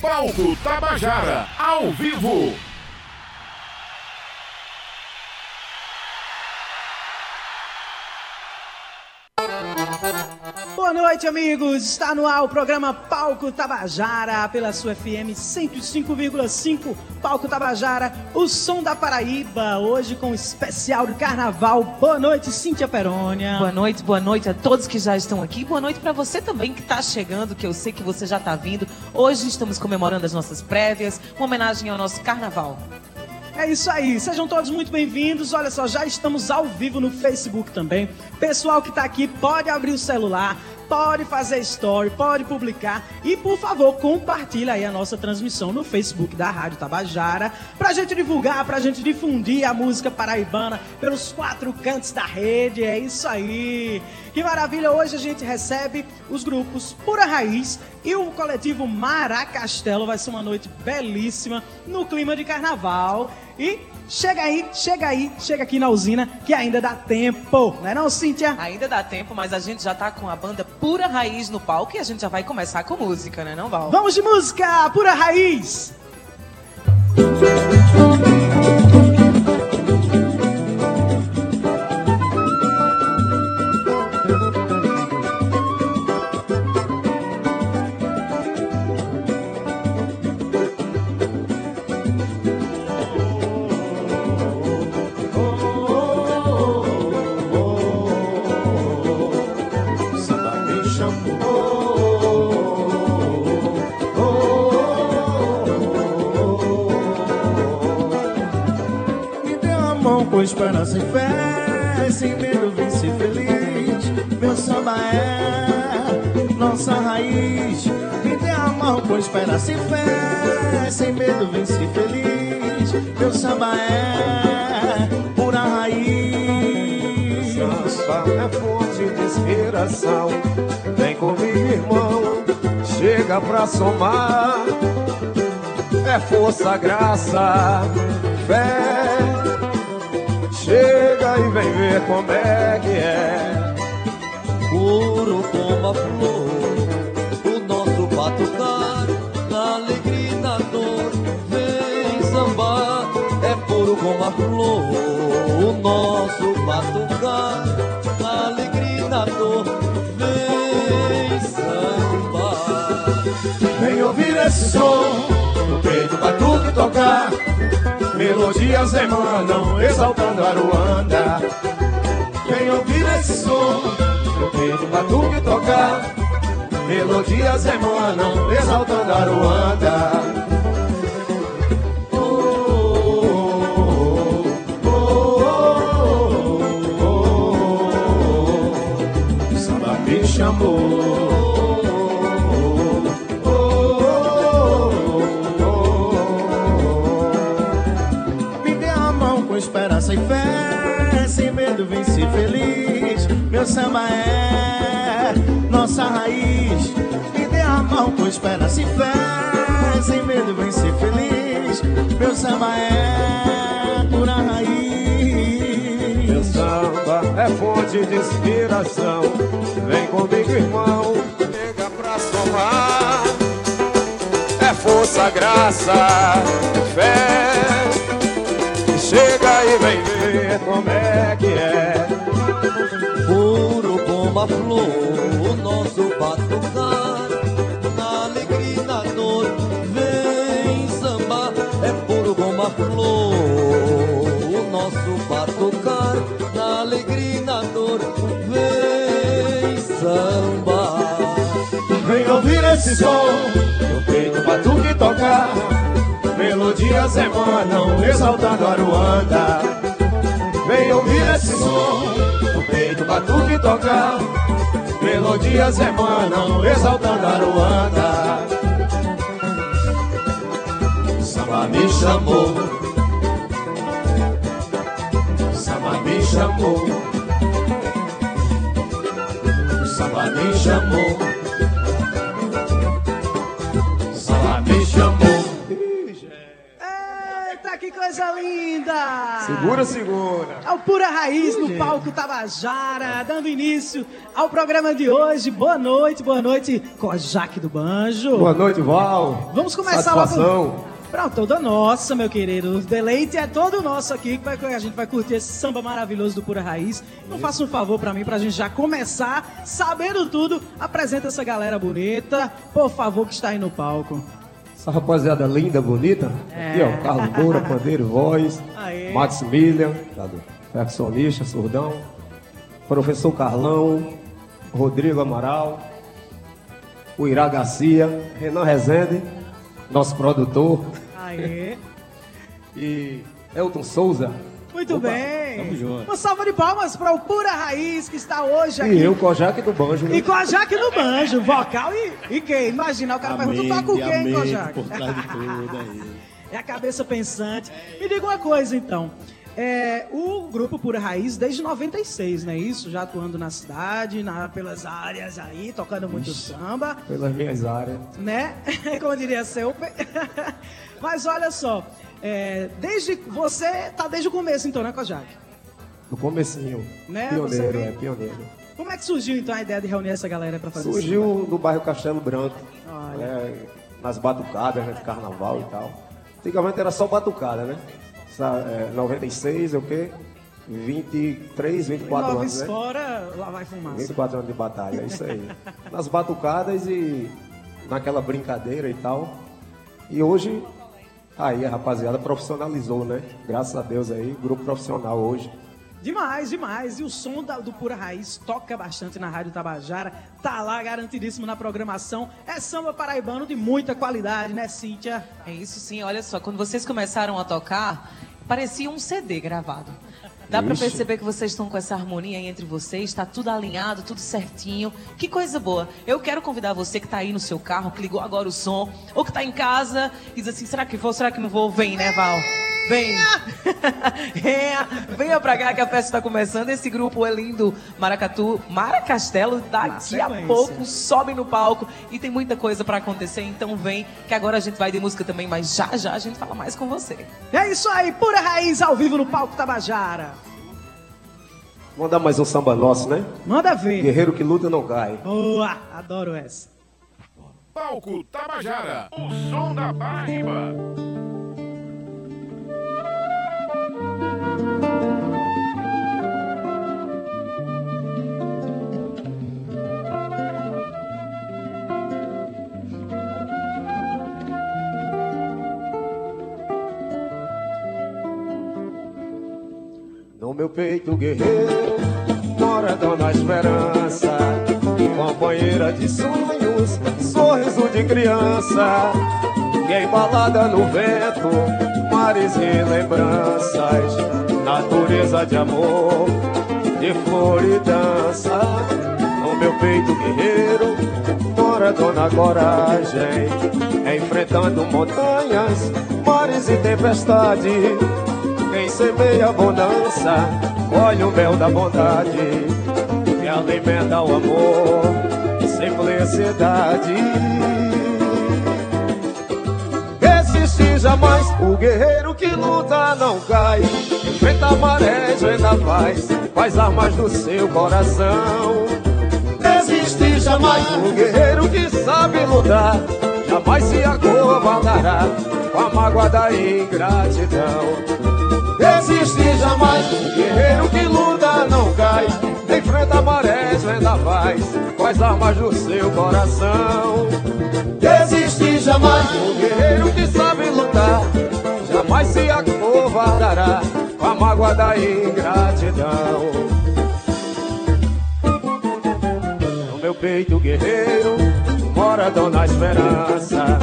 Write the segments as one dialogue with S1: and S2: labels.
S1: Palco Tabajara, ao vivo.
S2: Boa noite, amigos. Está no ar o programa Palco Tabajara pela sua FM 105,5 Palco Tabajara, o som da Paraíba. Hoje com o especial do Carnaval. Boa noite, Cíntia Perônia.
S3: Boa noite, boa noite a todos que já estão aqui. Boa noite para você também que está chegando, que eu sei que você já está vindo. Hoje estamos comemorando as nossas prévias, uma homenagem ao nosso Carnaval.
S2: É isso aí, sejam todos muito bem-vindos. Olha só, já estamos ao vivo no Facebook também. Pessoal que está aqui, pode abrir o celular, pode fazer story, pode publicar e, por favor, compartilha aí a nossa transmissão no Facebook da Rádio Tabajara pra gente divulgar, pra gente difundir a música paraibana pelos quatro cantos da rede. É isso aí. Que maravilha! Hoje a gente recebe os grupos Pura Raiz e o coletivo Maracastelo. Vai ser uma noite belíssima no clima de carnaval. E chega aí, chega aí, chega aqui na usina que ainda dá tempo, não é não, Cíntia?
S3: Ainda dá tempo, mas a gente já tá com a banda Pura Raiz no palco e a gente já vai começar com música, né não, Val?
S2: Vamos de música, Pura Raiz!
S4: Samba mão com esperança e fé, sem medo vim ser feliz. Meu samba é nossa raiz. Me deu a mão com esperança e fé, sem medo vim ser feliz. Meu samba é pura raiz.
S5: Samba é fonte de inspiração. Vem comigo, irmão, chega pra somar. É força, graça, fé. Chega e vem ver como é que é.
S6: Puro como a flor, o nosso batucar, na alegria e na dor, vem sambar. É puro como a flor, o nosso batucar, na alegria e na dor, vem sambar.
S4: Vem ouvir esse som, no peito batuque tocar. Melodias emanam, exaltando a Ruanda. Vem ouvir esse som, no peito batuque tocar. Melodias emanam, exaltando a Ruanda. Oh, oh, oh, chamou. Vem ser feliz. Meu samba é nossa raiz. Me dê a mão com esperança e fé, sem medo vem ser feliz. Meu samba é pura raiz.
S5: Meu samba é fonte de inspiração. Vem comigo, irmão, chega pra somar. É força, graça, fé. Chega e vem ver como é que é.
S6: Puro como a flor, o nosso batucar, na alegria e na dor, vem sambar. É puro como a flor, o nosso batucar, na alegria e na dor, vem sambar.
S4: Vem ouvir esse som, no peito batuque tocar. Melodias emanam, exaltando a Ruanda. Vem ouvir esse som, no peito batuque tocar. Melodias emanam, exaltando a Ruanda. Samba me chamou. Samba me chamou. Samba me chamou. Samba me chamou.
S2: Que coisa linda!
S5: Segura, segura.
S2: É o Pura Raiz no palco Tabajara, dando início ao programa de hoje. Boa noite, boa noite, Kojak do Banjo.
S5: Boa noite, Val.
S2: Vamos começar
S5: Satisfação.
S2: logo. Pronto, toda nossa, meu querido. O deleite é todo nosso aqui, que vai- a gente vai curtir esse samba maravilhoso do Pura Raiz. Não faça um favor pra mim, pra gente já começar sabendo tudo. Apresenta essa galera bonita, por favor, que está aí no palco.
S5: Essa rapaziada linda, bonita.
S2: É.
S5: Aqui, ó, Carlos Moura, pandeiro, voz.
S2: Aê.
S5: Maximilian, percussionista, surdão. Professor Carlão, Rodrigo Amaral, o Irá Garcia, Renan Rezende, nosso produtor,
S2: Aê.
S5: e Elton Souza.
S2: Muito
S5: Opa,
S2: bem.
S5: Tamo junto.
S2: Uma salva de palmas para o Pura Raiz, que está hoje aqui.
S5: E eu, Kojak do Banjo. né?
S2: E Jaque no banjo, vocal e, e quem? Imagina, o cara pergunta, tu toca o quê, hein, Kojak?
S7: por trás de tudo aí.
S2: É a cabeça pensante. Me diga uma coisa, então. É, o grupo Pura Raiz, desde 96, não é isso? Já atuando na cidade, na- pelas áreas aí, tocando muito samba,
S5: Pelas minhas áreas.
S2: né? Como diria seu. Mas olha só, é, desde você tá desde o começo, então, né, Kojak?
S5: No comecinho.
S2: Né,
S5: Pioneiro, é, pioneiro.
S2: Como é que surgiu, então, a ideia de reunir essa galera para fazer
S5: Surgiu no bairro Castelo Branco, né, nas batucadas né, de carnaval e tal. Antigamente era só batucada, né? Essa, é, 96, é o quê? 23, 24
S2: Nove
S5: anos, né?
S2: fora, lá vai fumaça.
S5: 24 anos de batalha, é isso aí. Nas batucadas e naquela brincadeira e tal. E hoje, aí a rapaziada profissionalizou, né? Graças a Deus aí, grupo profissional hoje.
S2: Demais, demais. E o som da- do Pura Raiz toca bastante na Rádio Tabajara. Tá lá garantidíssimo na programação. É samba paraibano de muita qualidade, né, Cíntia?
S3: É isso sim, olha só, quando vocês começaram a tocar, parecia um CD gravado. Dá
S5: Ixi.
S3: perceber que vocês estão com essa harmonia aí entre vocês, tá tudo alinhado, tudo certinho. Que coisa boa. Eu quero convidar você que tá aí no seu carro, que ligou agora o som, ou que tá em casa e diz assim: será que vou, será que não vou? Vem, né, Val? Vem! Venha, venha pra cá que a festa tá começando. Esse grupo é lindo, Maracatu, Maracastelo, daqui a pouco sobe no palco e tem muita coisa pra acontecer. Então vem, que agora a gente vai de música também, mas já já a gente fala mais com você.
S2: É isso aí, Pura Raiz ao vivo no palco Tabajara.
S5: Vamos dar mais um samba nosso, né?
S2: Manda ver.
S5: Guerreiro que luta não cai.
S2: Boa, adoro essa.
S1: Palco Tabajara, o som da Paraíba.
S5: Meu peito guerreiro mora Dona Esperança, companheira de sonhos, sorriso de criança, é embalada no vento, mares e lembranças, natureza de amor, de flor e dança. No meu peito guerreiro mora Dona Coragem, enfrentando montanhas, mares e tempestade. Quem semeia bonança, colhe o mel da bondade, que alimenta o amor, simplicidade. Resistir jamais, o guerreiro que luta não cai, enfrenta a maré, ainda faz, faz armas do seu coração. Resistir jamais, o guerreiro que sabe lutar, jamais se acovardará com a mágoa da ingratidão. Resistir jamais, guerreiro que luta não cai, enfrenta marés, faz, com as armas do seu coração. Resistir jamais, guerreiro que sabe lutar, jamais se acovardará com a mágoa da ingratidão. No meu peito guerreiro mora Dona Esperança,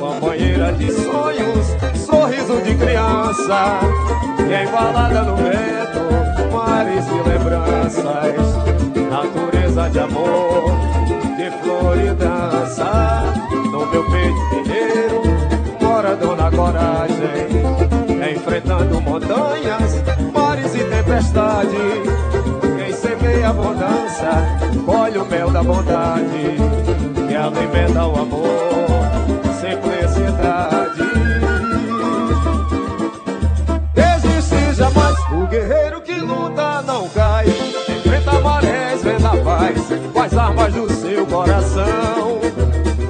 S5: companheira de sonhos, sorriso de criança, e embalada no vento, mares e lembranças, natureza de amor, de flor e dança. No meu peito guerreiro mora Dona Coragem, enfrentando montanhas, mares e tempestade. Quem semeia a bonança, colhe o mel da bondade, que alimenta o amor, cai. Enfrenta marés, venda paz, com as armas do seu coração.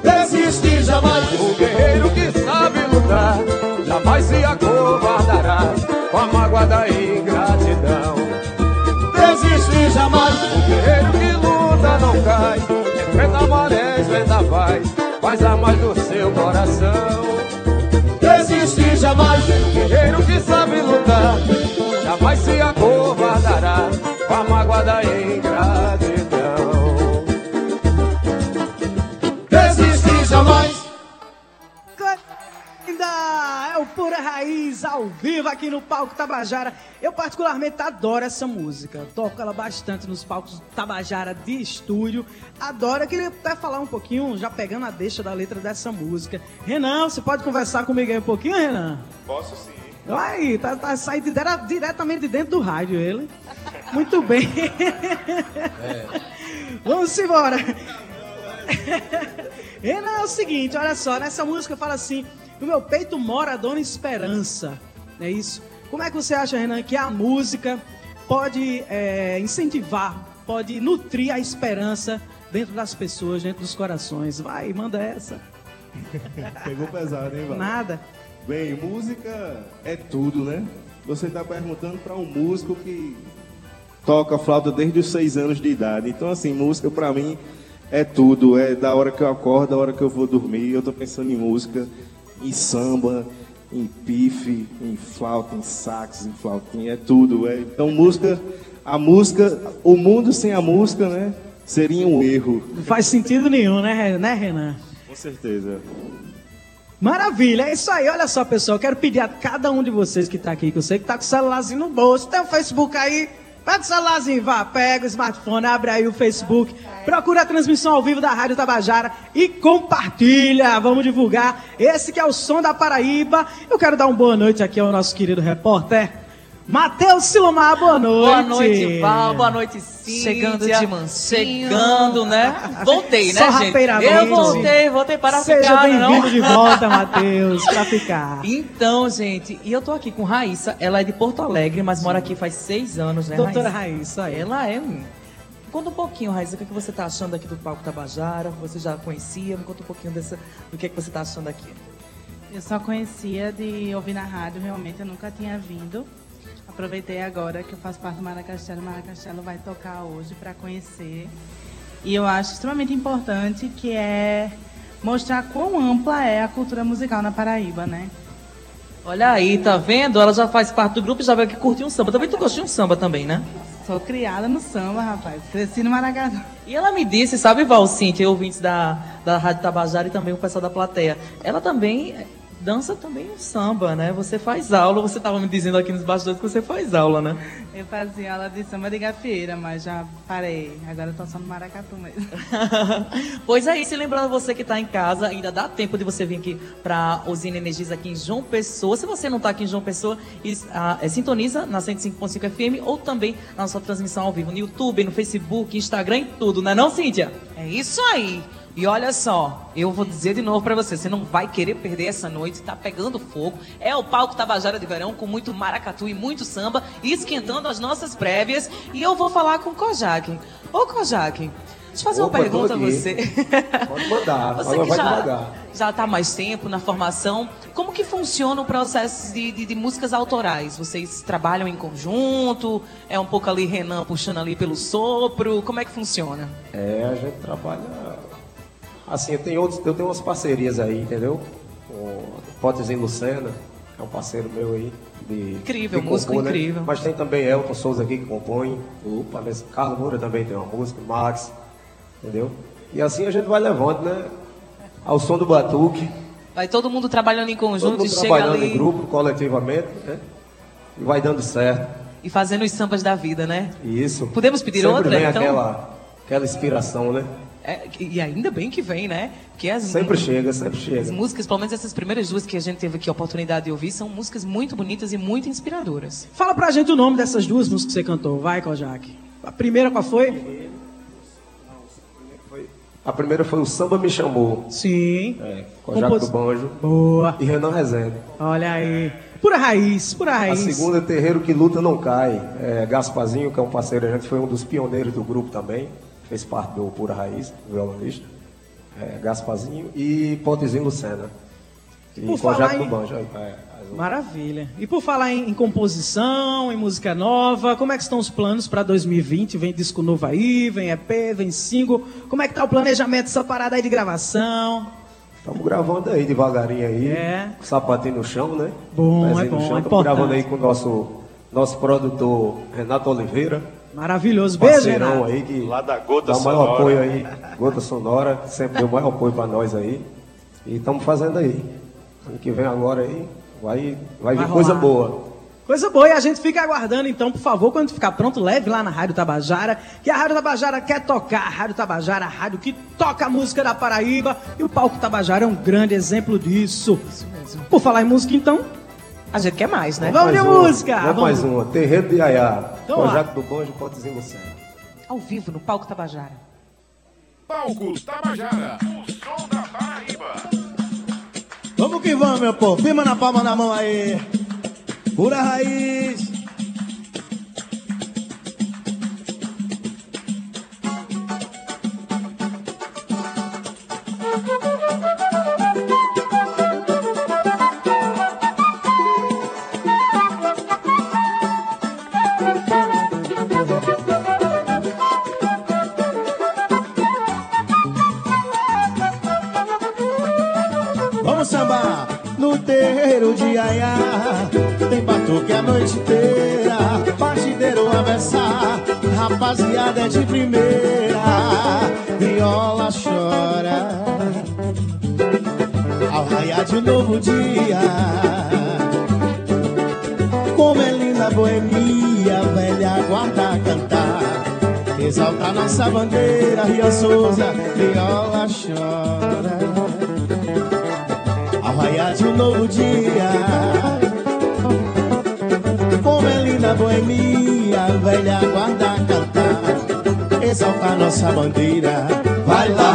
S5: Desiste jamais, o guerreiro que sabe lutar, jamais se acovardará com a mágoa da ingratidão. Desiste jamais, o guerreiro que luta não cai. Enfrenta marés, venda paz, com as armas do seu coração
S6: Desiste jamais.
S5: Guerreiro que sabe lutar, jamais se acovardará
S2: Ainda é o Pura Raiz ao vivo aqui no palco Tabajara. Eu particularmente adoro essa música. Toco ela bastante nos palcos Tabajara de estúdio. Adoro. Eu queria até falar um pouquinho, já pegando a deixa da letra dessa música. Renan, você pode conversar comigo aí um pouquinho, Renan?
S8: Posso sim.
S2: Aí, tá, tá saindo dire- diretamente de dentro do rádio ele. Muito bem. Vamos embora. Renan, é o seguinte, olha só, nessa música fala assim: no meu peito mora a dona esperança. É isso? Como é que você acha, Renan, que a música pode é, incentivar, pode nutrir a esperança dentro das pessoas, dentro dos corações? Vai, manda essa.
S9: Pegou pesado, hein, Val?
S2: Nada.
S9: Bem, música é tudo, né? Você está perguntando para um músico que toca flauta desde os seis anos de idade. Então, assim, música para mim é tudo. É da hora que eu acordo, da hora que eu vou dormir. Eu tô pensando em música, em samba, em pife, em flauta, em sax, em flautinha. É tudo. É. Então, música, a música, o mundo sem a música, né? Seria um erro.
S2: Não faz sentido nenhum, né, né Renan?
S9: Com certeza.
S2: Maravilha, é isso aí. Olha só, pessoal, quero pedir a cada um de vocês que está aqui, que eu sei que tá com o celularzinho no bolso, tem o Facebook aí, pega o celularzinho, vá, pega o smartphone, abre aí o Facebook, procura a transmissão ao vivo da Rádio Tabajara e compartilha. Vamos divulgar esse que é o som da Paraíba. Eu quero dar uma boa noite aqui ao nosso querido repórter. Matheus Silomar, boa noite.
S10: Boa noite, Val. Boa noite, Cíntia.
S11: Chegando de mansinho.
S10: Chegando, né? Voltei, né,
S2: Só
S10: gente? Eu voltei, voltei para
S2: Seja
S10: ficar, não?
S2: bem-vindo de volta, Matheus, pra ficar.
S10: Então, gente, e eu tô aqui com Raíssa. Ela é de Porto Alegre, mas mora aqui faz seis anos, né,
S2: Doutora
S10: Raíssa?
S2: Raíssa, aí.
S10: Ela é. um- Conta um pouquinho, Raíssa, o que, é que você tá achando aqui do Palco Tabajara? Você já conhecia? Me conta um pouquinho dessa, do que, é que você tá achando aqui.
S11: Eu só conhecia de ouvir na rádio, realmente eu nunca tinha vindo. Aproveitei agora que eu faço parte do Maracastelo. O Maracastelo vai tocar hoje para conhecer. E eu acho extremamente importante que é mostrar quão ampla é a cultura musical na Paraíba, né?
S10: Olha aí, tá vendo? Ela já faz parte do grupo e já veio aqui curtir um samba. Também tu gosta de um samba também, né?
S11: Sou criada no samba, rapaz. Cresci no Maracatu.
S10: E ela me disse, sabe, Val, Cintia, ouvintes da, da Rádio Tabajara e também o pessoal da plateia, ela também dança também o samba, né? Você faz aula, você estava me dizendo aqui nos bastidores que você faz aula, né?
S11: Eu fazia aula de samba de gafieira, mas já parei. Agora eu tô só no Maracatu mesmo.
S10: pois é isso, e lembrando você que está em casa, ainda dá tempo de você vir aqui para Usina Energias aqui em João Pessoa. Se você não está aqui em João Pessoa, é, sintoniza na 105.5 FM ou também na sua transmissão ao vivo no YouTube, no Facebook, Instagram e tudo, né não, Cíntia?
S3: É isso aí. E olha só, eu vou dizer de novo pra você, você não vai querer perder essa noite, tá pegando fogo. É o palco Tabajara de Verão com muito maracatu e muito samba, esquentando as nossas prévias. E eu vou falar com o Kojak. Ô Kojak, deixa eu fazer
S5: Opa,
S3: uma pergunta a você.
S5: Pode mandar,
S3: Você que
S5: vai
S3: já, já tá mais tempo na formação, como que funciona o processo de, de- de músicas autorais? Vocês trabalham em conjunto? É um pouco ali Renan puxando ali pelo sopro? Como é que funciona?
S5: É, a gente trabalha. Assim, eu tenho, outros, eu tenho umas parcerias aí, entendeu? Com o Potezinho Lucena, que é um parceiro meu aí. De,
S3: Incrível,
S5: de
S3: músico
S5: compor, né?
S3: incrível.
S5: Mas tem também Elton Souza aqui que compõe. O Palestra- Carlos Moura também tem uma música, Max, entendeu? E assim a gente vai levando, né? Ao som do batuque,
S3: Vai todo mundo trabalhando em
S5: todo
S3: conjunto
S5: mundo
S3: e chega
S5: trabalhando
S3: ali
S5: em grupo, coletivamente, né? E vai dando certo.
S3: e fazendo os sambas da vida, né?
S5: Isso.
S3: Podemos pedir
S5: sempre
S3: outra,
S5: vem
S3: então?
S5: aquela, aquela inspiração, né?
S3: É, e ainda bem que vem, né? Que as,
S5: Sempre chega, sempre
S3: as
S5: chega.
S3: músicas, pelo menos essas primeiras duas que a gente teve aqui a oportunidade de ouvir, são músicas muito bonitas e muito inspiradoras.
S2: Fala pra gente o nome dessas duas músicas que você cantou. Vai, Kojak. A primeira qual foi?
S5: A primeira foi o Samba Me Chamou,
S2: Sim.
S5: é, com a Jaco
S2: Compos-
S5: do Banjo
S2: Boa.
S5: e Renan Rezende.
S2: Olha aí. Pura raiz, pura
S5: A
S2: raiz.
S5: segunda é Terreiro que Luta Não Cai. É, Gaspazinho, que é um parceiro, a gente foi um dos pioneiros do grupo também, fez parte do Pura Raiz, violonista. É, Gaspazinho e Potezinho Lucena. E
S2: Por
S5: com
S2: falar
S5: Jaco
S2: em-
S5: do Banjo. é,
S2: Maravilha. E por falar em, em composição, em música nova, como é que estão os planos para 2020? Vem disco novo aí, vem EP, vem single. Como é que tá o planejamento dessa parada aí de gravação?
S5: Estamos gravando aí devagarinho aí.
S2: É.
S5: Sapatinho no chão, né?
S2: Bom,
S5: Pezinho
S2: é
S5: no
S2: bom,
S5: chão.
S2: é
S5: Estamos gravando aí com o nosso, nosso produtor Renato Oliveira.
S2: Maravilhoso. Beijo, Renato.
S5: aí que
S7: Lá da Gota
S5: dá o maior
S7: Sonora.
S5: apoio aí. Gota Sonora, sempre deu o maior apoio pra nós aí. E estamos fazendo aí. Ano que vem agora aí, vai, vai,
S2: Vai
S5: vir coisa
S2: rolar.
S5: boa.
S2: Coisa boa, e a gente fica aguardando, então, por favor, quando ficar pronto, leve lá na Rádio Tabajara, que a Rádio Tabajara quer tocar. A Rádio Tabajara, a rádio que toca a música da Paraíba, e o Palco Tabajara é um grande exemplo disso. Por falar em música, então,
S3: A gente quer mais, né?
S2: Vamos de
S5: uma.
S2: música,
S5: Vamos,
S2: vamos.
S5: mais uma. Terreiro de Ayá.
S2: Então lá.
S5: Projeto do Banjo, Potezinho no Céu.
S3: Ao vivo, no palco Tabajara.
S1: Palco Tabajara, o som da Paraíba.
S4: Vamos que vamos, meu povo. Firma na palma da mão aí. Pura raiz. Sambar no terreiro de Aiá. Tem batuque a noite inteira, partideiro a versar. Rapaziada é de primeira, viola chora. Ao raiar de novo dia, como é linda a boemia, velha guarda cantar. Exaltar nossa bandeira, Ria Souza, viola chora raiar de um novo dia. Como é linda a boemia, velha guarda cantar, exaltar nossa bandeira. Vai lá,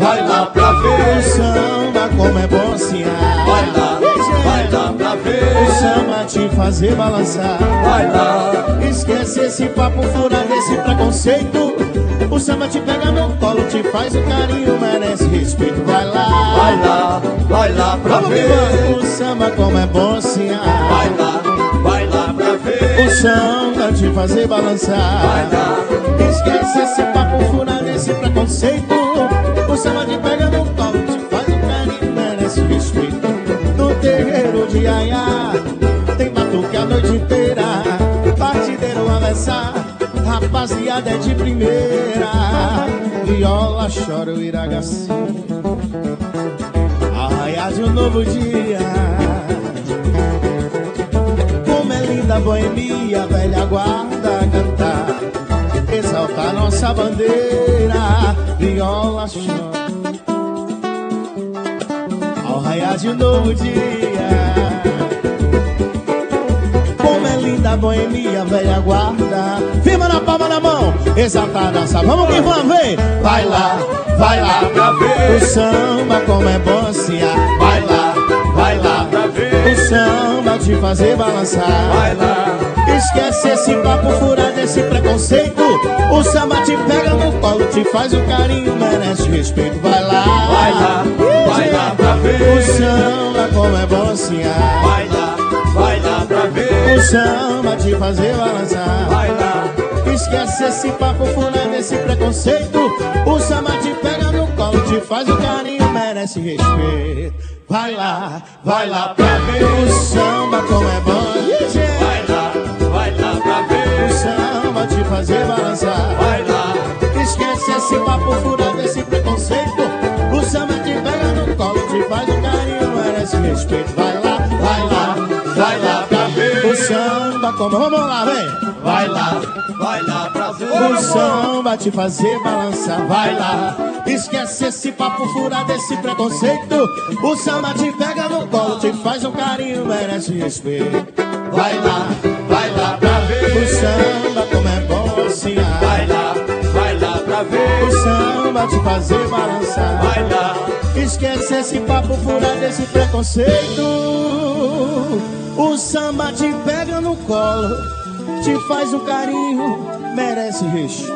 S4: vai lá pra ver o samba, como é bom ciar. Vai lá, vai lá pra ver o samba te fazer balançar. Vai lá, esquece esse papo furado, esse preconceito. O samba te pega no colo, te faz o carinho, merece respeito. Vai lá, vai lá, vai lá pra ver o samba como é bom ciar. Vai lá, vai lá pra ver o samba te fazer balançar. Vai lá, esquece esse papo furado, esse preconceito. O samba te pega no colo, te faz o carinho, merece respeito. No terreiro de Aiá, tem batuque a noite inteira, partideiro a versar. Rapaziada é de primeira, viola chora o iragaci. Arraiar de um novo dia. Como é linda a boemia, velha guarda cantar. Exaltar nossa bandeira, viola chora. Ao raiar de um novo dia. Como é linda a boemia, velha guarda. Firma na palma da mão, exaltar nossa. Vamos que vamos, vem! Vai lá, vai lá pra ver o samba, como é bom ciar. Vai lá, vai lá pra ver o samba te fazer balançar. Vai lá, esquece esse papo furado, esse preconceito. O samba te pega no colo, te faz um carinho, merece respeito. Vai lá, vai lá, vai lá pra ver o samba, como é bom ciar. Vai lá, o samba te fazer balançar. Vai lá, esquece esse papo furado, esse preconceito. O samba te pega no colo, te faz um carinho, merece respeito. Vai lá, vai lá pra ver o samba, como é bom. Vai lá, vai lá pra ver o samba te fazer balançar. Vai lá, esquece esse papo furado, esse preconceito. O samba te pega no colo, te faz um carinho, merece respeito. Vai lá, samba, como vamos lá, vem. Vai lá, vai lá pra ver o samba te fazer balançar. Vai lá, esquece esse papo furado, esse preconceito. O samba te pega no colo, te faz um carinho, merece respeito. Vai lá, vai lá pra ver o samba, como é bom assim. Vai lá, vai lá pra ver o samba te fazer balançar. Vai lá, esquece esse papo furado, esse preconceito. O samba te pega no colo, te faz um carinho, merece respeito.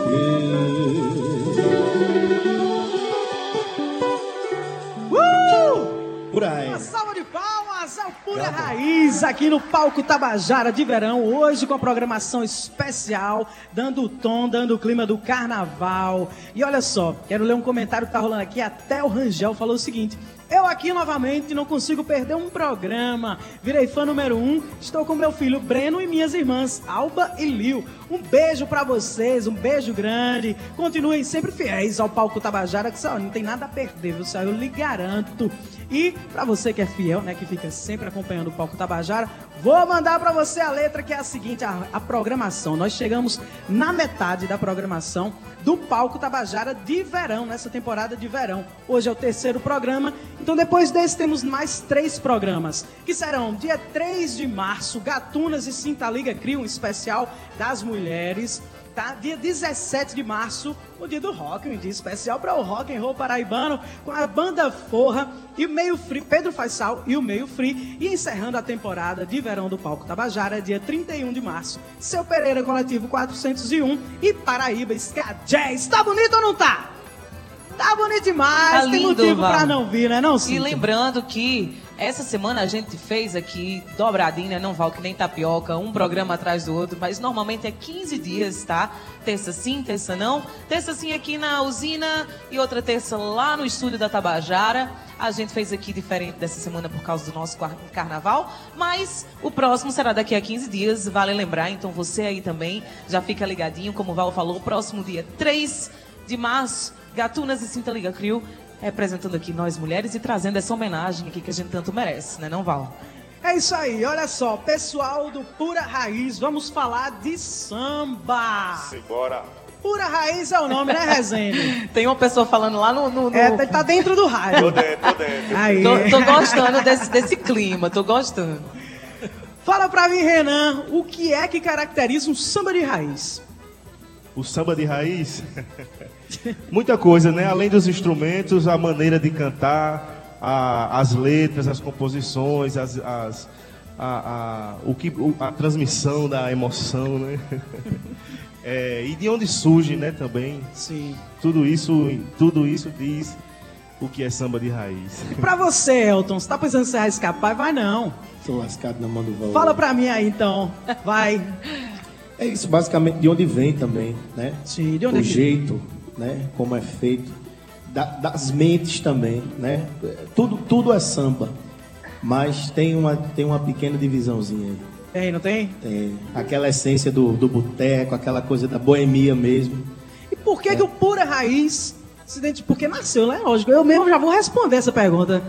S4: Uh! Por aí.
S2: Uma salva de palmas ao Pura Raiz aqui no Palco Tabajara de Verão, hoje com a programação especial, dando o tom, dando o clima do carnaval. E olha só, quero ler um comentário que tá rolando aqui, até o Rangel falou o seguinte: Eu aqui novamente não consigo perder um programa. Virei fã número um. Estou com meu filho Breno e minhas irmãs Alba e Lil. Um beijo pra vocês, um beijo grande. Continuem sempre fiéis ao palco Tabajara, que só não tem nada a perder, viu? Só eu lhe garanto. E pra você que é fiel, né, que fica sempre acompanhando o palco Tabajara, vou mandar pra você a letra que é a seguinte, a, a programação. Nós chegamos na metade da programação do palco Tabajara de verão, nessa temporada de verão. Hoje é o terceiro programa, então depois desse temos mais três programas, que serão dia 3 de março, Gatunas e Cinta Liga Cria um especial das mulheres. Tá? Dia 17 de março, o dia do rock, um dia especial para o rock and roll paraibano, com a banda Forra e o Meio Free, Pedro Faisal e o Meio Free, e encerrando a temporada de verão do Palco Tabajara, dia 31 de março, Seu Pereira Coletivo 401 e Paraíba Ska Jazz. Tá bonito ou não tá? Tá bonito demais,
S3: Tá
S2: tem
S3: lindo,
S2: motivo
S3: Val.
S2: pra não vir, né não,
S3: E lembrando que essa semana a gente fez aqui dobradinha, não val que nem tapioca, um programa atrás do outro, mas normalmente é 15 dias, tá? Terça sim, terça não. Terça sim aqui na usina e outra terça lá no estúdio da Tabajara. A gente fez aqui diferente dessa semana por causa do nosso carnaval, mas o próximo será daqui a 15 dias, vale lembrar. Então você aí também já fica ligadinho, como o Val falou, próximo dia 3 de março, Gatunas e Cinta Liga Crio representando aqui nós mulheres e trazendo essa homenagem aqui que a gente tanto merece, né, não, Val?
S2: É isso aí, olha só, pessoal do Pura Raiz, vamos falar de samba.
S1: Simbora.
S2: Pura Raiz é o nome, né, Rezende?
S3: Tem uma pessoa falando lá no. no, no-
S2: É, tá dentro do
S1: Tô
S2: rádio.
S1: dentro, tô dentro.
S2: Aí.
S3: Tô, tô gostando desse, desse clima, tô gostando.
S2: Fala pra mim, Renan, o que é que caracteriza um samba de raiz?
S7: O samba de raiz, muita coisa, né? Além dos instrumentos, a maneira de cantar, a- as letras, as composições, as, as- a, a- o que, a transmissão da emoção, né? É, e de onde surge, né? Também
S2: Sim.
S7: tudo isso, tudo isso diz o que é samba de raiz.
S2: E pra você, Elton, você tá pensando em se arriscar? Pai, vai não.
S4: Sou lascado na mão do Val.
S2: Fala pra mim aí, então. Vai.
S4: É isso, basicamente, de onde vem também, né?
S2: Sim, de onde
S4: o
S2: é que-
S4: jeito, né? Como é feito. Da- das mentes também, né? Tudo, tudo é samba. Mas tem uma, tem uma pequena divisãozinha aí.
S2: Tem, não tem?
S4: Tem aquela essência do, do boteco, aquela coisa da boemia mesmo.
S2: E por que, que o Pura Raiz se identi- Porque nasceu, né? Lógico. Eu mesmo já vou responder essa pergunta.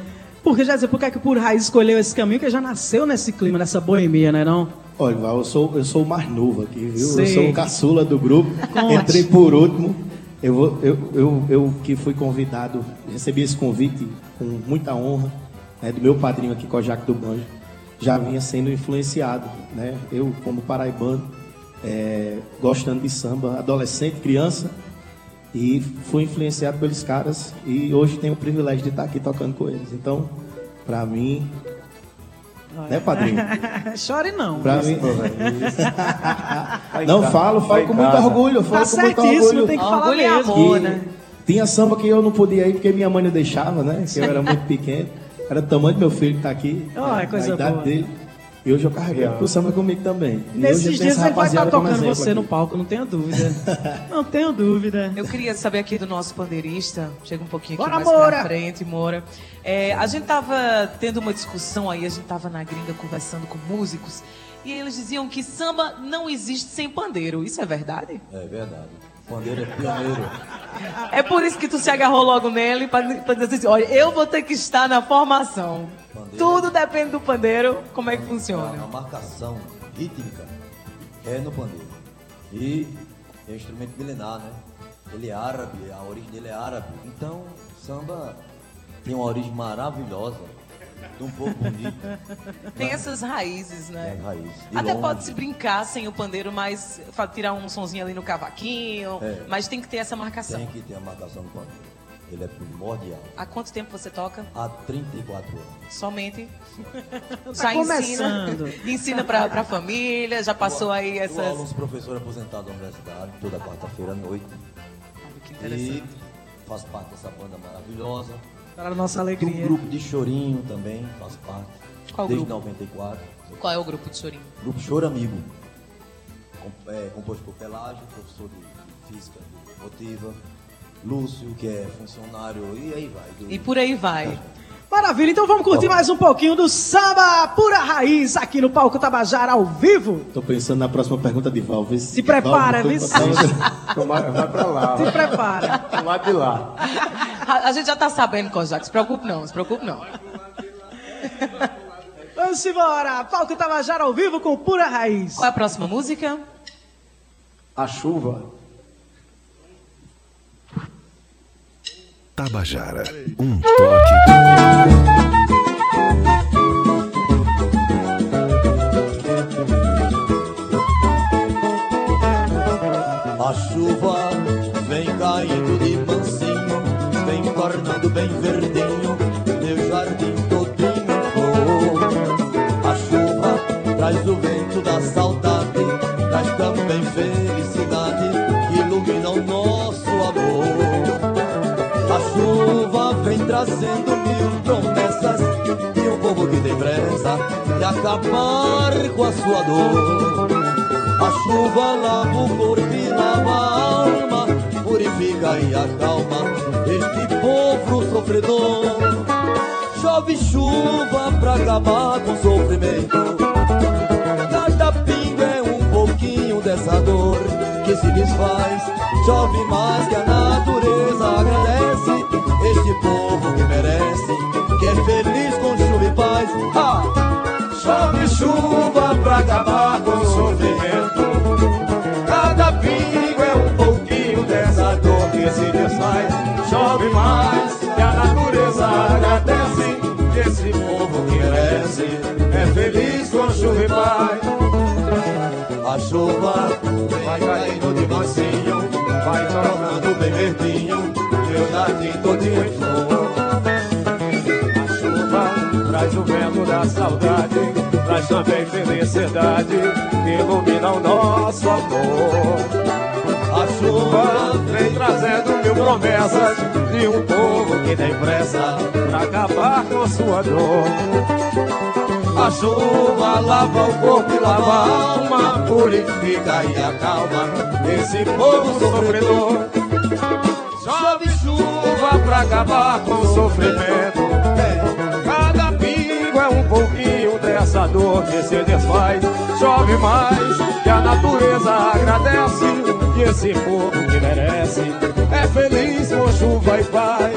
S2: Porque já dizer, por que, que o Pura Raiz escolheu esse caminho? Que já nasceu nesse clima, nessa boemia, né? Não?
S4: Olha, eu sou, eu sou o mais novo aqui, viu?
S2: Sei.
S4: Eu sou o caçula do grupo.
S2: Conte.
S4: Entrei por último. Eu, vou, eu, eu, eu que fui convidado, recebi esse convite com muita honra né, do meu padrinho aqui, Kojak do Banjo. Já vinha sendo influenciado, né? Eu, como paraibano, é, gostando de samba, adolescente, criança, e fui influenciado pelos caras e hoje tenho o privilégio de estar aqui tocando com eles. Então, pra mim, né, padrinho?
S2: Chore não.
S4: Pra mim.
S5: Vai
S4: Não falo, falo com
S5: em
S4: muito orgulho, eu
S2: Tá
S4: falo com muito
S2: certíssimo,
S4: orgulho.
S2: tem que falar
S3: Orgulho
S2: mesmo.
S3: amor, né?
S4: Tinha samba que eu não podia ir porque minha mãe não deixava, né? Que eu era muito pequeno. Era do tamanho do meu filho que tá aqui.
S2: Ah, é coisa
S4: a idade
S2: boa.
S4: dele. E hoje eu carreguei pro samba comigo também. E
S2: Nesses dias ele vai estar
S4: como
S2: tocando você
S4: aqui.
S2: no palco, não tenho dúvida. não tenho dúvida.
S3: Eu queria saber aqui do nosso pandeirista, chega um pouquinho aqui
S2: Bora,
S3: mais
S2: Moura!
S3: pra frente, Moura. É, a gente tava tendo uma discussão aí, a gente tava na gringa conversando com músicos, e eles diziam que samba não existe sem pandeiro. Isso é verdade?
S6: É verdade. Pandeiro é pioneiro.
S3: É por isso que tu se agarrou logo nele pra, pra dizer assim, olha, eu vou ter que estar na formação.
S6: Pandeiro.
S3: Tudo depende do pandeiro, como é que
S6: A,
S3: funciona.
S6: a marcação rítmica é no pandeiro. E é um instrumento milenar, né? Ele é árabe, a origem dele é árabe. Então, samba tem uma origem maravilhosa, um pouco bonito,
S3: Tem essas raízes, né?
S6: tem raiz. de
S3: Até
S6: longe.
S3: pode se brincar sem o pandeiro, mas tirar um sonzinho ali no cavaquinho,
S6: É.
S3: mas tem que ter essa marcação.
S6: Tem que ter a marcação do pandeiro. Ele é primordial.
S3: Há quanto tempo você toca?
S6: Há 34 anos.
S3: Somente?
S2: Tá começando.
S3: ensina, ensina pra, pra família, já passou aí
S6: Eu
S3: essas...
S6: aluno professor aposentado da universidade, toda quarta-feira à noite.
S3: Olha que
S6: E
S3: interessante.
S6: faço parte dessa banda maravilhosa.
S2: Para a nossa
S6: Do
S2: alegria.
S6: grupo de chorinho também, faço parte.
S3: Qual
S6: desde
S3: grupo?
S6: 94.
S3: Qual é o grupo de chorinho?
S6: Grupo Choro Amigo. Com- é, composto por Pelágio, professor de física motiva. Lúcio, que é funcionário, e aí vai. do-
S3: E por aí vai.
S2: Maravilha, então vamos curtir mais um pouquinho do samba pura raiz aqui no Palco Tabajara ao vivo.
S7: Tô pensando na próxima pergunta de Val. vê
S2: Se prepara,
S7: Val?
S5: Vai, pra lá.
S2: Se prepara.
S5: Lado de lá.
S3: A, a gente já tá sabendo, Kojak. Se preocupe não, se preocupe não.
S2: Vamos embora, Palco Tabajara ao vivo com pura raiz.
S3: Qual é a próxima música?
S5: A chuva.
S1: Tabajara, um toque
S6: A chuva vem caindo de mansinho, vem tornando bem verdinho, meu jardim todinho flor. A chuva traz o vento da saudade, traz também felicidade, que ilumina o nosso trazendo mil promessas de um povo que tem pressa de acabar com a sua dor. A chuva lava o corpo e lava a alma, purifica e acalma este povo sofredor. Chove chuva pra acabar com o sofrimento. Cada pingo é um pouquinho dessa dor que se desfaz. Chove mais que a natureza agradece. Este povo que merece, que é feliz com chuva e paz. Ah! Chove chuva pra acabar com o sofrimento. Cada pingo é um pouquinho dessa dor que se desfaz. Chove mais que a natureza agradece. Que esse povo que merece é feliz com chuva e paz. A chuva vai caindo de mansinho, vai tornando bem verdinho, meu jardim todinho em flor. A chuva traz o vento da saudade, traz também felicidade, que ilumina o nosso amor. A chuva vem trazendo mil promessas de um povo que tem pressa pra acabar com sua dor. A chuva lava o corpo e lava a alma, purifica e acalma esse povo sofredor. Chove chuva pra acabar com o sofrimento. Cada pingo é um pouquinho dessa dor que se desfaz. Chove mais que a natureza agradece. E esse povo que merece é feliz com chuva e paz.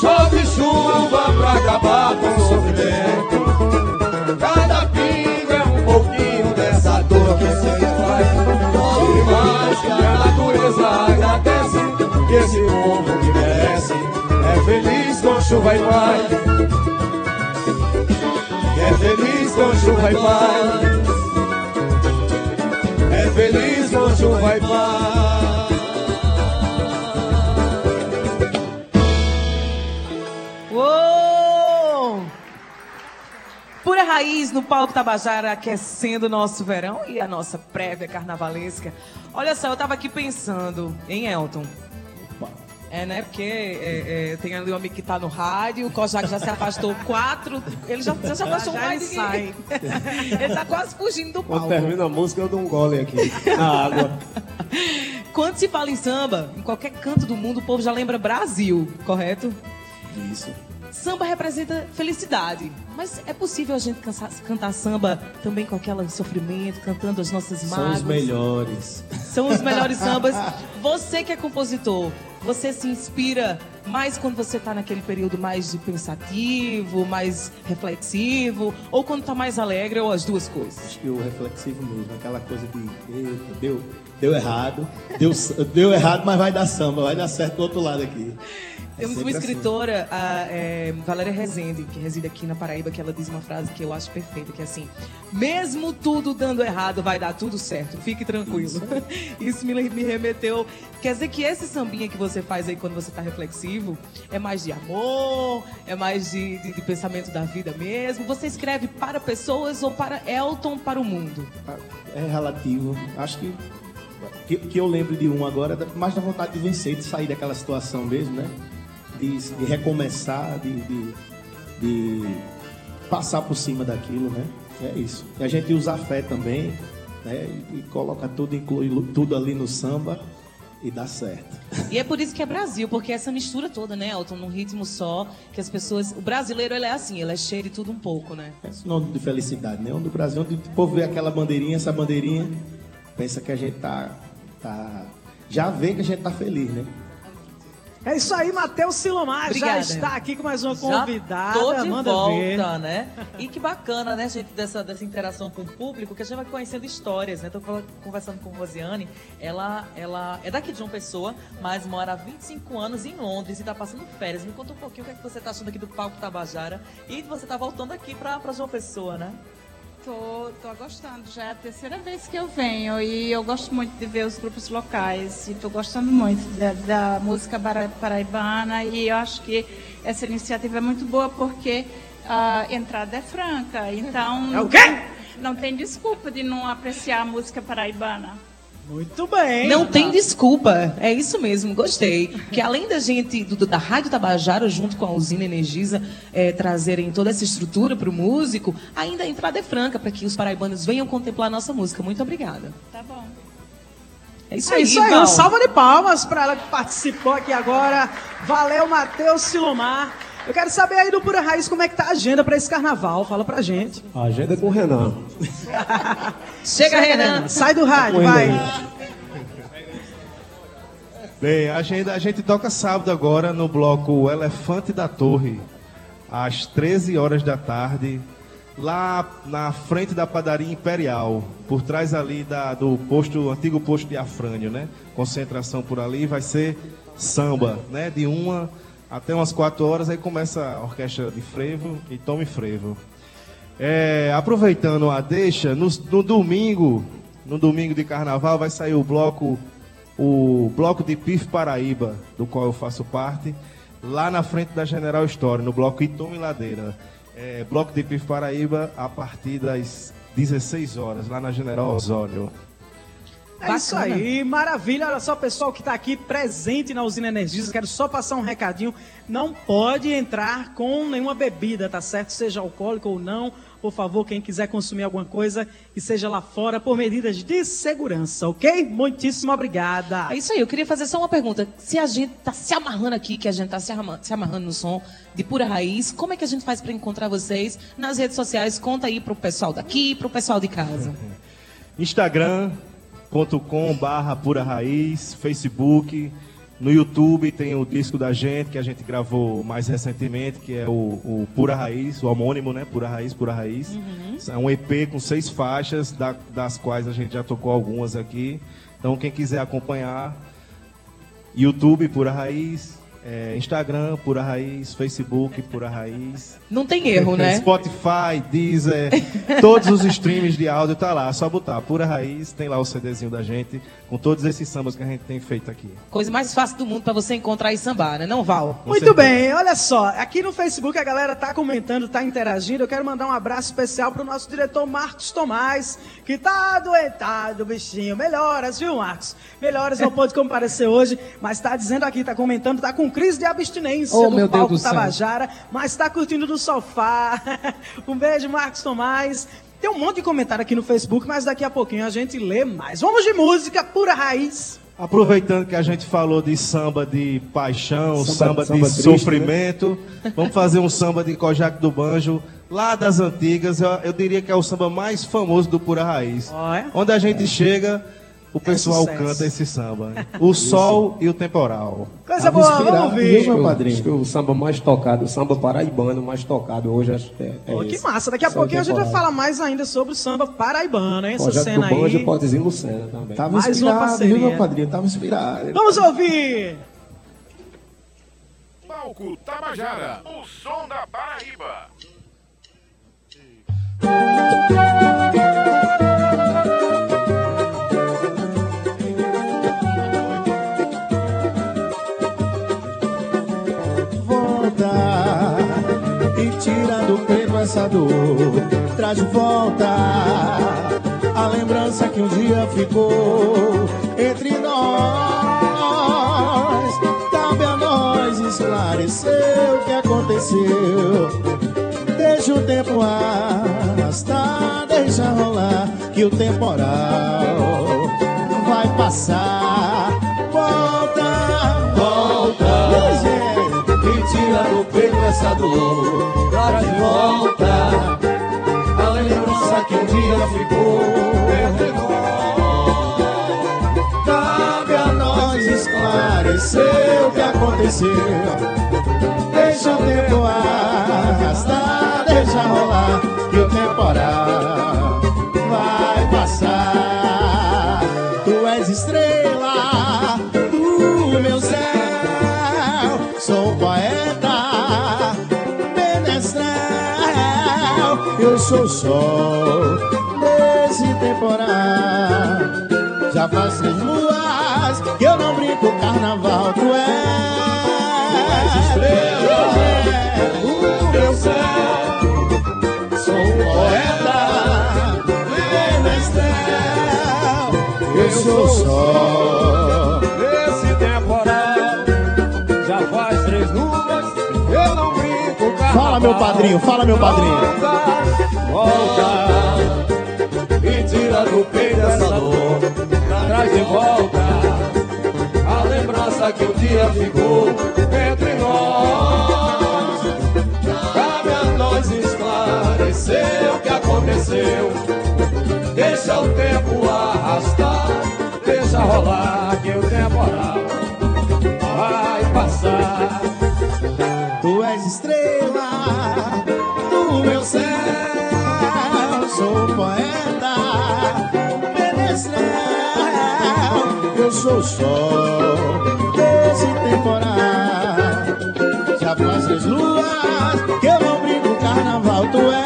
S6: Chove chuva pra acabar com o sofrimento. Povo que merece é feliz com chuva e paz. É feliz com chuva e paz. É feliz com chuva e paz.
S3: Pura raiz no palco Tabajara, aquecendo o nosso verão e a nossa prévia carnavalesca. Olha só, eu tava aqui pensando em Elton. É, né? Porque é, é, tem ali um amigo que tá no rádio, o Kojak já se afastou quatro. Ele já, já se afastou
S2: Já
S3: mais
S2: ele
S3: de
S2: sai.
S3: Ele tá quase fugindo do
S7: Quando
S3: palco.
S7: termina a música, eu dou um gole aqui na água.
S3: Quando se fala em samba, em qualquer canto do mundo, o povo já lembra Brasil, correto?
S7: Isso.
S3: Samba representa felicidade, mas é possível a gente cansa- cantar samba também com aquele sofrimento, cantando as nossas
S7: São
S3: mágoas.
S7: os melhores.
S3: São os melhores sambas. Você que é compositor, você se inspira mais quando você está naquele período mais de pensativo, mais reflexivo, ou quando está mais alegre, ou as duas coisas?
S7: Acho que o reflexivo mesmo, aquela coisa de eita, deu, deu errado, deu, deu errado, mas vai dar samba, vai dar certo do outro lado aqui. É
S3: Temos uma
S7: assim.
S3: escritora, a é, Valéria Rezende, que reside aqui na Paraíba, que ela diz uma frase que eu acho perfeita, que é assim: mesmo tudo dando errado, vai dar tudo certo, fique tranquilo. Isso me, me remeteu. Quer dizer que esse sambinha que você faz aí quando você tá reflexivo é mais de amor, é mais de, de, de pensamento da vida mesmo. Você escreve para pessoas ou para Elton, para o mundo?
S7: É relativo. Acho que, que que eu lembro de um agora, mais da vontade de vencer, de sair daquela situação mesmo, né? De, de recomeçar, de, de, de passar por cima daquilo, né? É isso. E a gente usa a fé também, né? E, e coloca tudo, inclui tudo ali no samba. E dá certo.
S3: E é por isso que é Brasil, porque essa mistura toda, né, Elton, num ritmo só, que as pessoas. O brasileiro, ele é assim, ele é cheio de tudo um pouco, né?
S7: É sinônimo de felicidade, né? Onde o Brasil, onde o povo vê aquela bandeirinha, essa bandeirinha, pensa que a gente tá. tá já vê que a gente tá feliz, né?
S2: É isso aí, Matheus Silomar
S3: Obrigada.
S2: já está aqui com mais uma
S10: Já
S2: convidada.
S10: tô de
S2: Manda
S10: volta,
S2: ver.
S10: né? E que bacana, né, gente, dessa, dessa interação com o público, que a gente vai conhecendo histórias, né? Tô conversando com Rosiane, ela, ela é daqui de uma pessoa, mas mora há 25 anos em Londres e tá passando férias. Me conta um pouquinho o que, é que você tá achando aqui do Palco Tabajara e você tá voltando aqui pra João Pessoa, né?
S12: Tô, tô gostando, já é a terceira vez que eu venho e eu gosto muito de ver os grupos locais e tô gostando muito da, da música paraibana e eu acho que essa iniciativa é muito boa porque a entrada é franca, então
S2: É o quê?
S12: não tem desculpa de não apreciar a música paraibana.
S2: Muito bem.
S3: Não tem desculpa. É isso mesmo, gostei. Que além da gente, do- da Rádio Tabajara, junto com a usina Energisa, eh, trazerem toda essa estrutura para o músico, ainda a entrada é franca para que os paraibanos venham contemplar a nossa música. Muito obrigada.
S12: Tá bom.
S3: É isso
S2: É
S3: aí,
S2: isso aí, uma salva de palmas para ela que participou aqui agora. Valeu, Matheus Silomar. Eu quero saber aí do Pura Raiz como é que tá a agenda para esse carnaval. Fala pra gente.
S5: A agenda é com o Renan.
S3: Chega, Renan.
S2: Sai do rádio,
S5: Põe
S2: vai.
S5: aí.
S9: Bem, a agenda, a gente toca sábado agora no bloco Elefante da Torre, às 13 horas da tarde, lá na frente da padaria Imperial, por trás ali da, do posto, antigo posto de Afrânio, né? Concentração por ali, vai ser samba, né? De uma até umas 4 horas, aí começa a orquestra de frevo e tome frevo. É, aproveitando a deixa, no, no domingo, no domingo de carnaval, vai sair o bloco, o bloco de PIF Paraíba, do qual eu faço parte, lá na frente da General Store, no bloco Itum e Ladeira. É, bloco de PIF Paraíba a partir das 16 horas, lá na General Osório.
S2: É isso
S3: Bacana.
S2: aí, maravilha. Olha só, pessoal que está aqui presente na usina Energisa, quero só passar um recadinho. Não pode entrar com nenhuma bebida, tá certo? Seja alcoólico ou não. Por favor, quem quiser consumir alguma coisa, que seja lá fora por medidas de segurança, ok? Muitíssimo obrigada.
S3: É isso aí, eu queria fazer só uma pergunta. Se a gente tá se amarrando aqui, que a gente tá se amarrando, se amarrando no som de pura raiz, como é que a gente faz para encontrar vocês nas redes sociais? Conta aí pro pessoal daqui e pro pessoal de casa.
S9: Instagram.com barra Pura Raiz, Facebook, no YouTube tem o disco da gente que a gente gravou mais recentemente, que é o, o Pura Raiz, o homônimo, né? Pura Raiz, Pura Raiz. É um EP com seis faixas, da- das quais a gente já tocou algumas aqui. Então quem quiser acompanhar, YouTube Pura Raiz, é, Instagram Pura Raiz, Facebook Pura Raiz.
S3: Não tem erro, né?
S9: Spotify, Deezer, todos os streams de áudio tá lá, só botar Pura Raiz, tem lá o CDzinho da gente, com todos esses sambas que a gente tem feito aqui.
S3: Coisa mais fácil do mundo para você encontrar e sambar, né? Não, Val?
S9: Com
S2: Muito
S9: certeza.
S2: bem, olha só, aqui no Facebook a galera tá comentando, tá interagindo. Eu quero mandar um abraço especial pro nosso diretor Marcos Tomás, que tá adoentado, bichinho. Melhoras, viu, Marcos? Melhoras, não pôde comparecer hoje, mas tá dizendo aqui, tá comentando, tá com crise de abstinência
S13: Oh,
S2: no
S13: meu Deus
S2: palco
S13: do céu.
S2: Tabajara, mas tá curtindo do sofá. um beijo, Marcos Tomás. Tem um monte de comentário aqui no Facebook, mas daqui a pouquinho a gente lê mais. Vamos de música, pura raiz.
S9: Aproveitando que a gente falou de samba de paixão,
S5: Samba-
S9: samba,
S5: samba
S9: de
S5: triste,
S9: sofrimento, vamos fazer um samba de Kojak do Banjo, lá das antigas, eu, eu diria que é o samba mais famoso do Pura Raiz.
S2: Olha.
S9: Onde a gente chega, o pessoal
S2: sucesso.
S9: canta esse samba. O sol e o temporal.
S2: Coisa boa, vamos ouvir.
S5: meu
S13: Acho que
S5: padrinho?
S13: o samba mais tocado, o samba paraibano mais tocado hoje acho que é, é
S2: Pô, que
S13: esse.
S2: massa. Daqui a pouquinho a gente vai falar mais ainda sobre o samba paraibano, hein? Essa
S13: Projeto
S2: cena
S13: do Banjo
S2: aí.
S13: pode ir Lucena também.
S5: Tava
S2: Mais uma
S5: inspirado,
S2: parceria.
S5: viu, meu padrinho? Tava inspirado.
S2: Vamos ouvir!
S1: Palco Tabajara, o som da Paraíba.
S4: Peito essa dor. Traz de volta a lembrança que um dia ficou entre nós. Cabe a nós esclarecer o que aconteceu. Deixa o tempo arrastar, deixa rolar que o temporal vai passar.
S6: Pensador Traz de volta A lembrança que um dia ficou nós
S4: Cabe a nós esclarecer o que aconteceu. Deixa o tempo arrastar, deixa rolar, que o temporal vai passar. Eu sou o sol desse temporal. Já faz três luas que eu não brinco carnaval. Tu és estrela do meu céu. Sou um poeta menestral. Eu sou o sol. Fala, meu padrinho, fala, meu padrinho.
S5: Volta e tira do peito essa dor, traz de volta a lembrança que um dia ficou entre nós. Cabe a nós esclarecer o que aconteceu.
S4: Sou o sol desse temporal. Já faz três luas que eu não brinco carnaval. Tu és,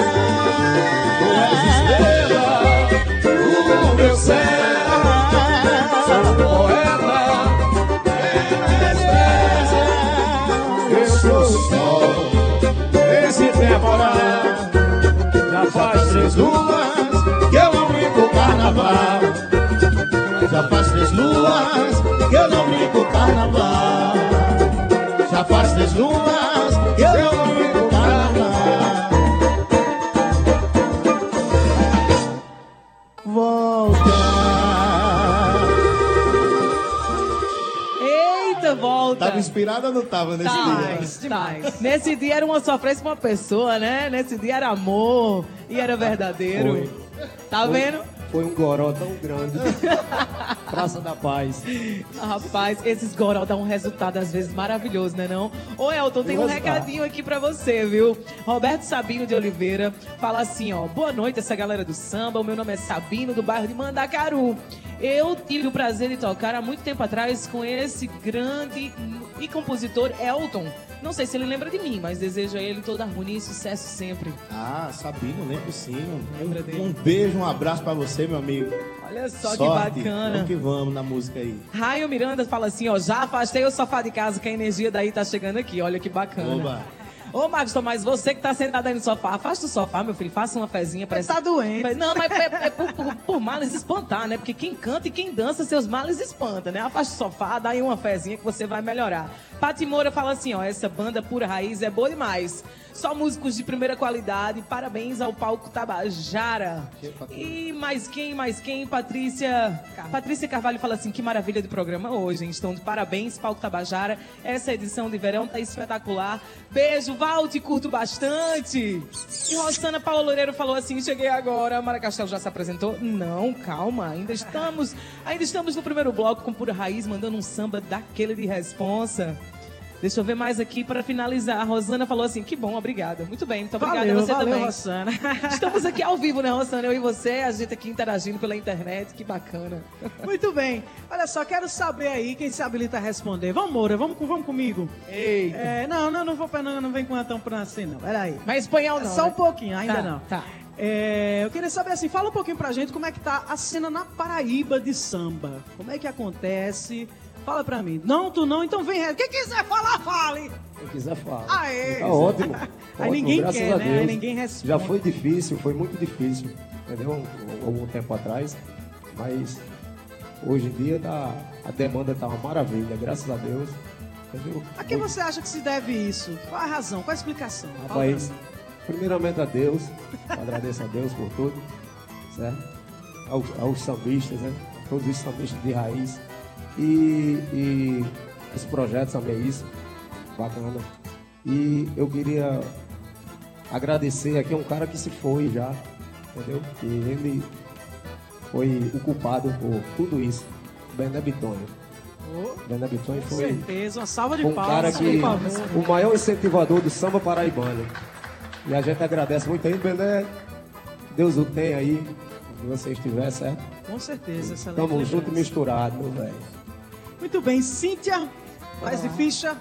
S4: tu és estrela do meu céu, sou poeta
S5: Eu sou o sol desse temporal. Já faz três luas
S4: que eu não brinco carnaval. Já faz três luas que eu não brinco carnaval. Já faz três luas que eu não brinco carnaval. Volta.
S3: Eita, volta!
S9: Tava inspirada ou não tava nesse
S3: Demais,
S9: dia?
S3: demais. Nesse dia era uma sofrência com uma pessoa, né? Nesse dia era amor e era verdadeiro. Tá vendo?
S13: Foi um goró tão grande. Praça da Paz.
S3: Rapaz, esses goró dão um resultado às vezes maravilhoso, né não? Ô Elton, tem um recadinho aqui pra você, viu? Roberto Sabino de Oliveira fala assim, ó. Boa noite, essa galera do samba. O meu nome é Sabino, do bairro de Mandacaru. Eu tive o prazer de tocar há muito tempo atrás com esse grande e compositor Elton. Não sei se ele lembra de mim, mas desejo a ele toda harmonia e sucesso sempre.
S4: Ah, Sabino, lembro sim.
S3: Lembra dele?
S4: Um, beijo, um abraço pra você, meu amigo.
S3: Olha só que
S4: Sorte.
S3: bacana.
S4: Vamos que vamos na música aí.
S3: Raio Miranda fala assim, ó, já afastei o sofá de casa que a energia daí tá chegando aqui. Olha que bacana.
S4: Oba.
S3: Ô, Marcos Tomás, você que tá sentado aí no sofá, afasta o sofá, meu filho, faça uma fezinha. Parece...
S2: Tá doente.
S3: Não, mas é, é por, por, por males espantar, né? Porque quem canta e quem dança, seus males espanta, né? Afasta o sofá, dá aí uma fezinha que você vai melhorar. Pati Moura fala assim, ó, essa banda pura raiz é boa demais. Só músicos de primeira qualidade, parabéns ao palco Tabajara. E mais quem, mais quem? Patrícia... Patrícia Carvalho fala assim, que maravilha de programa hoje, hein? Estão de parabéns, palco Tabajara. Essa edição de verão tá espetacular. Beijo, Valte, curto bastante. E Rosana Paula Loureiro falou assim, cheguei agora, Mara Castelo já se apresentou? Não, calma, ainda estamos, ainda estamos no primeiro bloco com Pura Raiz, mandando um samba daquele de responsa. Deixa eu ver mais aqui para finalizar. A Rosana falou assim: que bom, obrigada. Muito bem, muito obrigada
S2: Valeu,
S3: a você
S2: valeu,
S3: também.
S2: Rosana.
S3: Estamos aqui ao vivo, né, Rosana? Eu e você, a gente aqui interagindo pela internet, que bacana.
S2: Muito bem. Olha só, quero saber aí quem se habilita a responder. Vamos, Moura, vamos, vamos comigo.
S3: Eita.
S2: É, não, não, não vou pra não, não vem com tão pra assim, não. Peraí.
S3: Mas espanhol não.
S2: Só
S3: né?
S2: um pouquinho, ainda
S3: Tá,
S2: não.
S3: Tá.
S2: É, eu queria saber assim, fala um pouquinho pra gente como é que tá a cena na Paraíba de samba. Como é que acontece? Fala pra mim. Não, tu não, então vem. Quem quiser falar, fale.
S13: Quem quiser falar.
S2: Aê!
S13: Tá ótimo.
S2: Aí
S13: ótimo,
S2: ninguém
S13: graças
S2: quer, né? Aí ninguém responde.
S13: Já foi difícil, foi muito difícil, entendeu? Um- Algum tempo atrás. Mas hoje em dia tá, a demanda tá uma maravilha, graças a Deus. Entendeu?
S2: A que você acha que se deve isso? Qual a razão? Qual a explicação?
S13: Rapaz, primeiramente a Deus, agradeço a Deus por tudo, certo? Aos, aos sambistas, né? Todos os sambistas de raiz. E, e os projetos também, isso, bacana. E eu queria agradecer aqui a um cara que se foi já, entendeu? Que ele foi o culpado por tudo isso. Bené Bitonho. Bené Bitonho
S2: Com
S13: foi
S2: certeza, uma salva de
S13: um
S2: palmas,
S13: cara que o maior incentivador do samba paraibano. E a gente agradece muito aí, Bené. Deus o tenha aí, onde você estiver, certo?
S2: Com certeza, excelente.
S13: Tamo junto e misturado, meu velho.
S2: Muito bem, Cíntia, faz de ficha.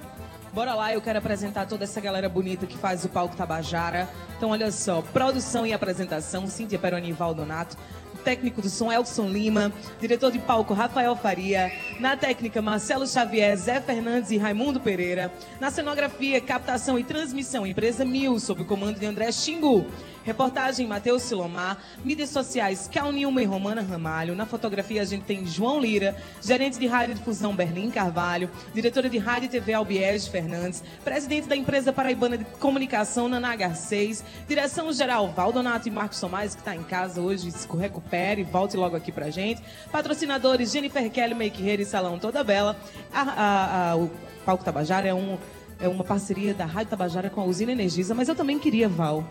S3: Bora lá, eu quero apresentar toda essa galera bonita que faz o palco Tabajara. Então, olha só, produção e apresentação, Cíntia Peroni e Valdonato. Técnico do som, Elson Lima. Diretor de palco, Rafael Faria. Na técnica, Marcelo Xavier, Zé Fernandes e Raimundo Pereira. Na cenografia, captação e transmissão, Empresa Mil, sob o comando de André Xingu. Reportagem, Matheus Silomar. Mídias sociais, Cal Nilma e Romana Ramalho. Na fotografia, a gente tem João Lira. Gerente de rádio difusão, Berlim Carvalho. Diretora de rádio e TV, Albiege Fernandes. Presidente da empresa paraibana de comunicação, Naná Garcês. Direção-geral, Valdonato e Marcos Tomás, que está em casa hoje. Se recupere volte logo aqui pra gente. Patrocinadores, Jennifer Kelly, Make Hair e Salão Toda Bela. A- a- a- o Palco Tabajara é um é uma parceria da Rádio Tabajara com a Usina Energisa, mas eu também queria, Val,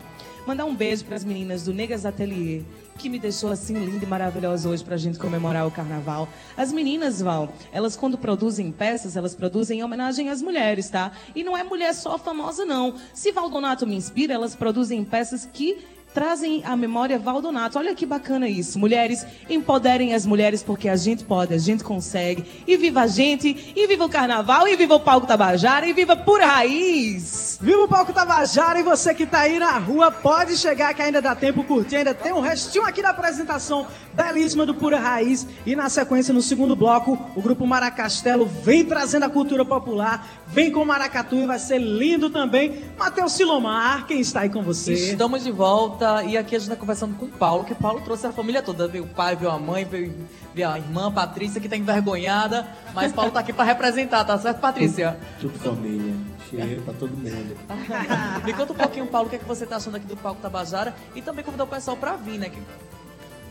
S3: mandar um beijo para as meninas do Negas Atelier, que me deixou assim linda e maravilhosa hoje para a gente comemorar o carnaval. As meninas, Val, elas quando produzem peças, elas produzem em homenagem às mulheres, tá? E não é mulher só famosa, não. Se Valdonato me inspira, elas produzem peças que trazem à memória Valdonato. Olha que bacana isso. Mulheres, empoderem as mulheres porque a gente pode, a gente consegue. E viva a gente, e viva o carnaval, e viva o palco Tabajara, e viva Pura Raiz!
S2: Viva o Palco Tabajara e você que tá aí na rua, pode chegar que ainda dá tempo curtir, ainda tem um restinho aqui da apresentação belíssima do Pura Raiz. E na sequência, no segundo bloco, o grupo Maracastelo vem trazendo a cultura popular, vem com Maracatu e vai ser lindo também. Matheus Silomar, quem está aí com você?
S10: Estamos de volta e aqui a gente está conversando com o Paulo, que o Paulo trouxe a família toda. Veio o pai, veio a mãe, veio, veio a irmã, Patrícia, que tá envergonhada. Mas Paulo tá aqui para representar, tá certo, Patrícia?
S13: Tudo família. Cheiro pra todo mundo.
S10: Me conta um pouquinho, Paulo, o que, é que você tá achando aqui do Palco Tabajara e também convidar o pessoal para vir, né?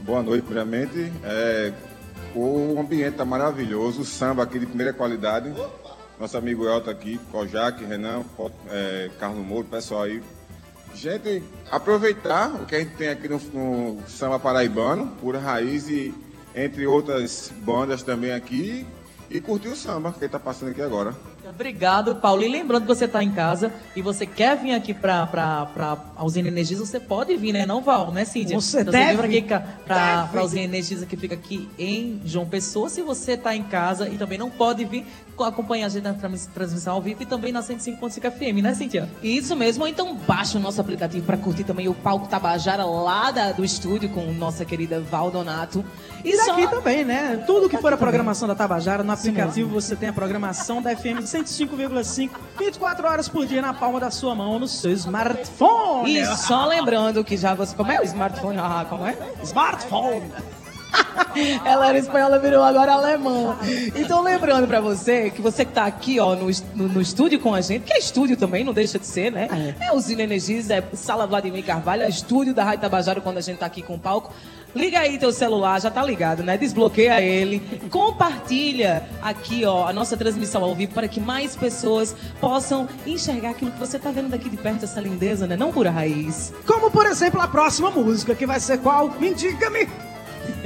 S14: Boa noite, primeiramente. É, o ambiente está maravilhoso, o samba aqui de primeira qualidade. Nosso amigo Elton aqui, Kojak, Renan, é, Carlos Moura, pessoal aí. Gente, aproveitar o que a gente tem aqui no, no samba paraibano, pura raiz e entre outras bandas também aqui e curtir o samba que está passando aqui agora.
S10: Obrigado, Paulo. E lembrando que você está em casa e você quer vir aqui para a Usina Energisa, você pode vir, né? Não, Val, né, Cíntia?
S2: Você
S10: Então,
S2: deve,
S10: vem para a Usina Energisa que fica aqui em João Pessoa. Se você está em casa e também não pode vir, acompanha a gente na trans- transmissão ao vivo e também na 105.5 FM, né, Cíntia?
S3: Isso mesmo, então baixa o nosso aplicativo para curtir também o palco Tabajara lá da- do estúdio com nossa querida Valdonato.
S2: E daqui também, né? Tudo que for a programação da Tabajara, no aplicativo você tem a programação da FM 105,5, 24 horas por dia na palma da sua mão, no seu smartphone.
S3: E só lembrando que já você. Como é o smartphone? Ah, como é?
S2: Smartphone!
S3: Ela era espanhola, virou agora alemã. Então, lembrando pra você que você que tá aqui, ó, no, no, no estúdio com a gente, que é estúdio também, não deixa de ser, né? É, Usina Energias, é Sala Vladimir Carvalho, é estúdio da Rádio Tabajara quando a gente tá aqui com o palco. Liga aí teu celular, já tá ligado, né? Desbloqueia ele. Compartilha aqui, ó, a nossa transmissão ao vivo para que mais pessoas possam enxergar aquilo que você tá vendo daqui de perto, essa lindeza, né? Não pura raiz.
S2: Como, por exemplo, a próxima música, que vai ser qual? Me indica-me!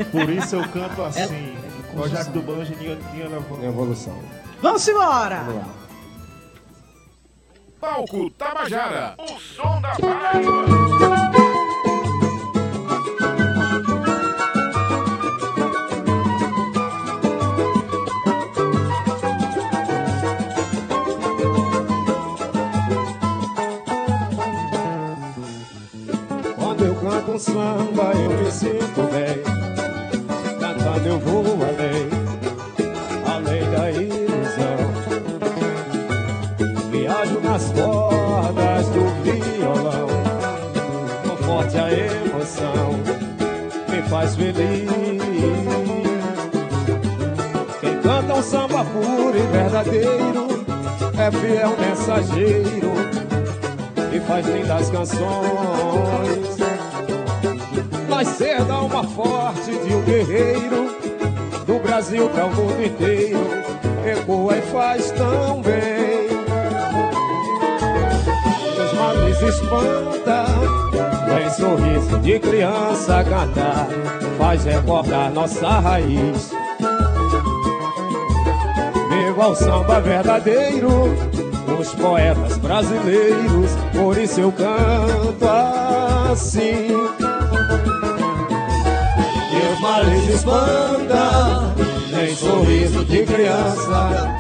S9: Por isso eu canto assim. Kojak do Banjo e Ninha na
S13: Evolução.
S2: Vamos embora!
S13: Vamos lá.
S1: Palco Tabajara, o som da Paraíba.
S5: Quando eu canto um samba eu me sinto bem eu vou além Além da ilusão Viajo nas cordas do violão Com forte a emoção Me faz feliz Quem canta um samba puro e verdadeiro É fiel mensageiro e faz lindas canções. Nascer da alma forte de um guerreiro, Brasil para o mundo inteiro, ecoa e faz tão bem. males espanta, vem sorriso de criança cantar, faz recordar nossa raiz. Viva o samba verdadeiro, os poetas brasileiros, por isso eu canto assim. Males espanta, vem sorriso de criança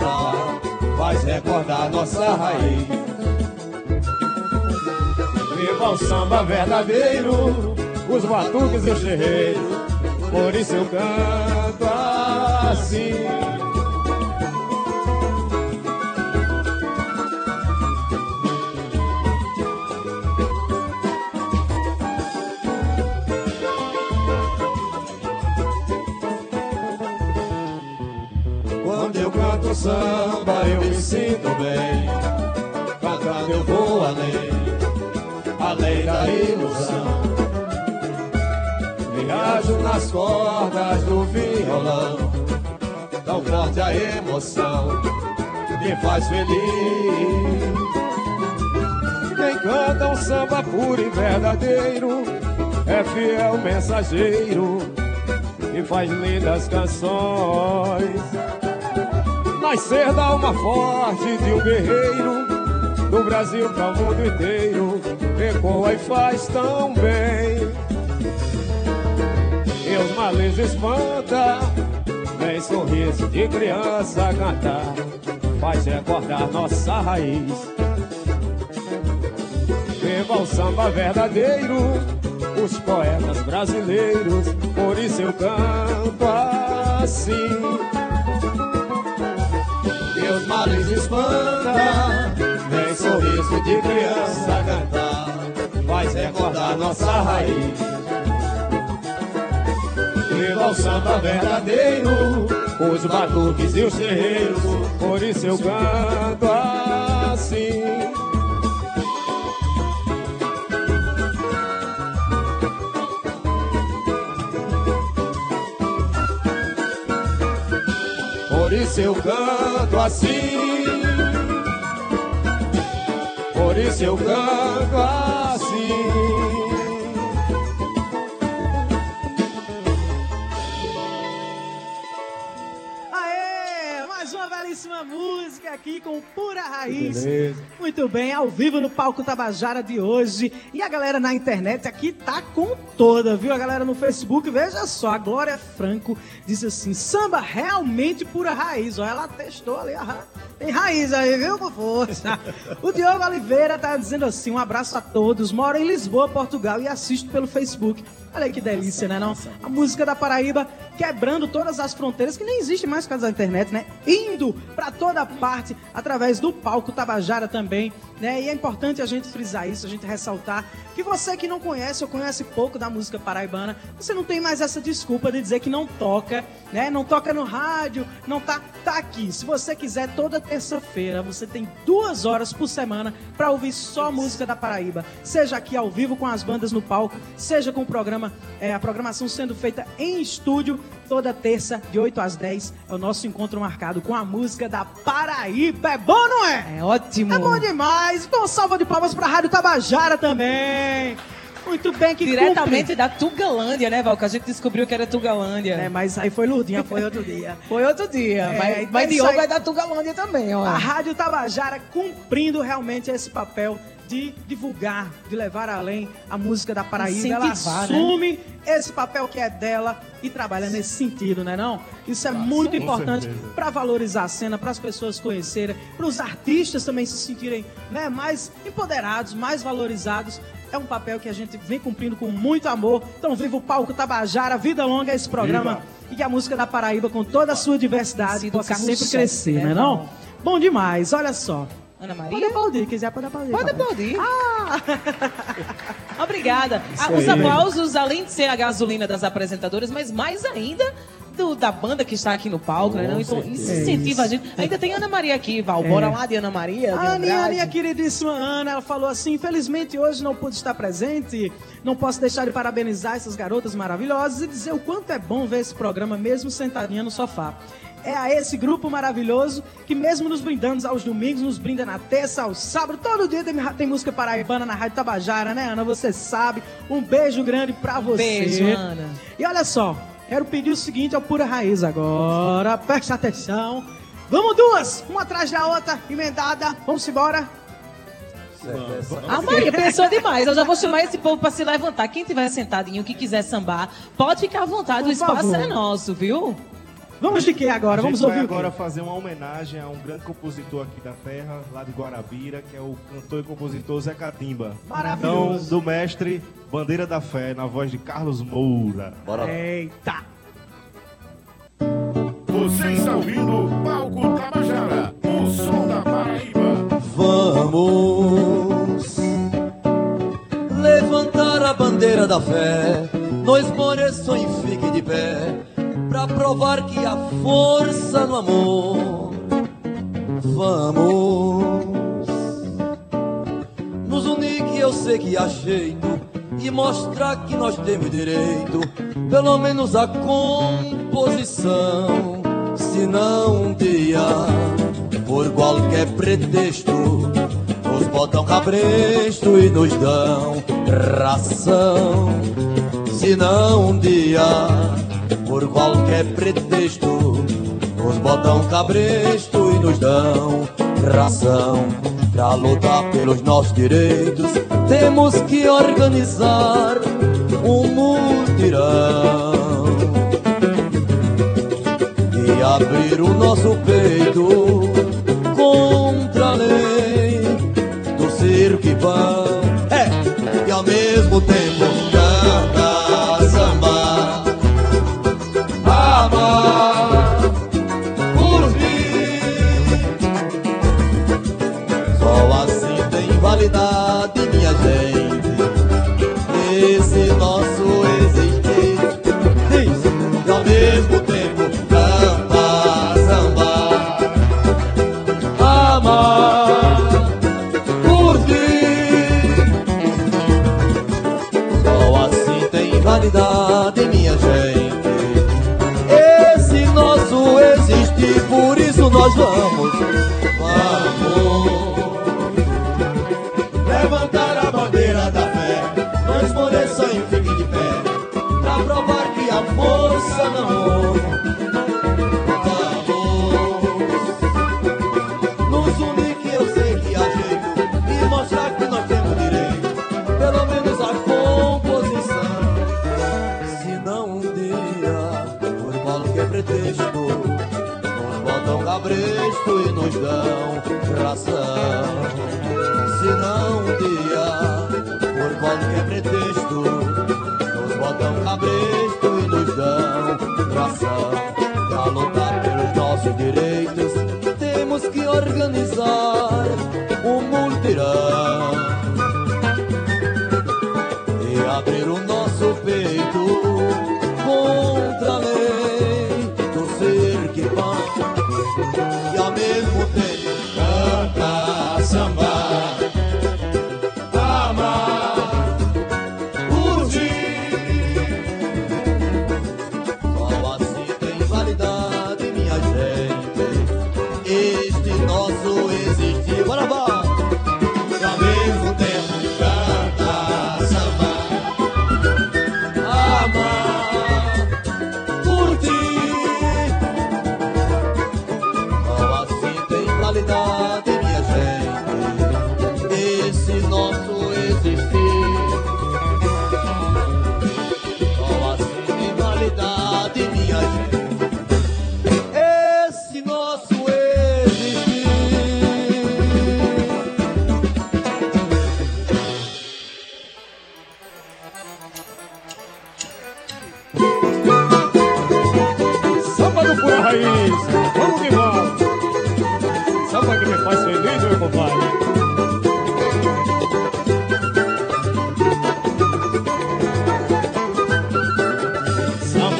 S5: faz recordar nossa raiz. Viva o samba verdadeiro, os batuques e os terreiros, por isso eu canto assim. Canto samba eu me sinto bem. Cantando eu vou além Além da ilusão. Viajo nas cordas do violão Tão forte a emoção Me faz feliz. Quem canta um samba puro e verdadeiro É fiel mensageiro e faz lindas canções. Nascer da alma forte de um guerreiro, do Brasil para o mundo inteiro, ecoa e faz tão bem. E os males espanta, vem sorriso de criança cantar, faz recordar nossa raiz. Viva o samba verdadeiro, os poetas brasileiros, por isso eu canto assim. Os males espanta, vem sorriso de criança cantar, faz recordar nossa raiz. Viva o samba verdadeiro, os batuques e os terreiros, por isso eu canto assim. Por isso eu canto assim. Por isso eu canto assim.
S2: Aqui com pura raiz.
S9: Beleza.
S2: Muito bem, ao vivo no palco Tabajara de hoje. E a galera na internet aqui tá com toda, viu? A galera no Facebook, veja só, a Glória Franco disse assim: samba realmente pura raiz. Ó, ela testou ali, a ra- tem raiz aí, viu? Com força. o Diogo Oliveira tá dizendo assim: um abraço a todos. Moro em Lisboa, Portugal e assisto pelo Facebook. Olha que delícia, né? Não? A música da Paraíba quebrando todas as fronteiras que nem existe mais por causa da internet, né? Indo pra toda parte através do palco Tabajara também, né? E é importante a gente frisar isso, a gente ressaltar que você que não conhece ou conhece pouco da música paraibana, você não tem mais essa desculpa de dizer que não toca, né? Não toca no rádio, não tá, tá aqui. Se você quiser, toda terça-feira você tem duas horas por semana para ouvir só música da Paraíba, seja aqui ao vivo com as bandas no palco, seja com o programa, é, a programação sendo feita em estúdio toda terça de 8 às 10 é o nosso encontro marcado com a música da Paraíba. É bom, não é?
S3: É ótimo.
S2: É bom demais. Então, salva de palmas pra Rádio Tabajara também. Muito bem, que
S3: Diretamente
S2: cumpre.
S3: da Tugalândia, né, Val? Que a gente descobriu que era Tugalândia.
S2: É, mas aí foi Lurdinha, foi outro dia.
S3: Foi outro dia.
S2: É,
S3: mas
S2: então
S3: mas Diogo
S2: aí-
S3: é da Tugalândia também, ó.
S2: A Rádio Tabajara cumprindo realmente esse papel de divulgar, de levar além a música da Paraíba. Ela
S3: né?
S2: assume esse papel que é dela e trabalha nesse sentido, né não? Isso é muito importante para valorizar a cena, para as pessoas conhecerem, para os artistas também se sentirem né, mais empoderados, mais valorizados. É um papel que a gente vem cumprindo com muito amor. Então, viva o palco Tabajara, vida longa a esse programa. E que a música da Paraíba, com toda a sua diversidade,
S3: Sido
S2: possa sempre crescer,
S3: né,
S2: né não?
S3: Val?
S2: Bom demais, olha só.
S3: Ana
S2: Pode
S3: Maria?
S2: aplaudir, quiser pode aplaudir.
S3: Pode aplaudir. Obrigada. Ah, os aplausos, além de ser a gasolina das apresentadoras, mas mais ainda do- da banda que está aqui no palco, né? não? Então, isso incentiva a gente. Ainda tem Ana Maria aqui, Val. Bora lá de Ana Maria. de
S2: A minha,
S3: Andrade.
S2: minha queridíssima Ana, ela falou assim: infelizmente hoje não pude estar presente, não posso deixar de parabenizar essas garotas maravilhosas e dizer o quanto é bom ver esse programa mesmo sentadinha no sofá. é a esse grupo maravilhoso que mesmo nos brindando aos domingos, nos brinda na terça, ao sábado, todo dia tem, tem música paraibana na Rádio Tabajara, né, Ana? Você sabe. Um beijo grande pra você.
S3: Beijo, Ana.
S2: E olha só, quero pedir o seguinte ao Pura Raiz agora. Preste atenção. Vamos duas, uma atrás da outra, emendada. Vamos embora.
S3: A Maria pensou demais. Eu já vou chamar esse povo pra se levantar. Quem tiver sentadinho, que quiser sambar, pode ficar à vontade.
S2: Por
S3: o espaço
S2: favor.
S3: é nosso, viu?
S2: Vamos de que agora? Vamos
S9: vai
S2: ouvir quê?
S9: agora fazer uma homenagem a um grande compositor aqui da terra, lá de Guarabira, que é o cantor e compositor Zé Catimba.
S2: Maravilhoso.
S9: Então, do mestre Bandeira da Fé, na voz de Carlos Moura.
S13: Bora lá.
S2: Eita!
S1: Você está ouvindo o Palco Tabajara, o som da Paraíba.
S6: Vamos levantar a bandeira da fé, no esmoreçam e fiquem de pé, pra provar que há força no amor. Vamos nos unir que eu sei que há jeito e mostrar que nós temos direito, pelo menos a composição. Se não um dia, por qualquer pretexto, nos botam cabresto e nos dão ração. Se não um dia, por qualquer pretexto, nos botam cabresto e nos dão ração. Pra lutar pelos nossos direitos, temos que organizar um mutirão e abrir o nosso peito contra a lei do circo e pão. É, e ao mesmo tempo cabresto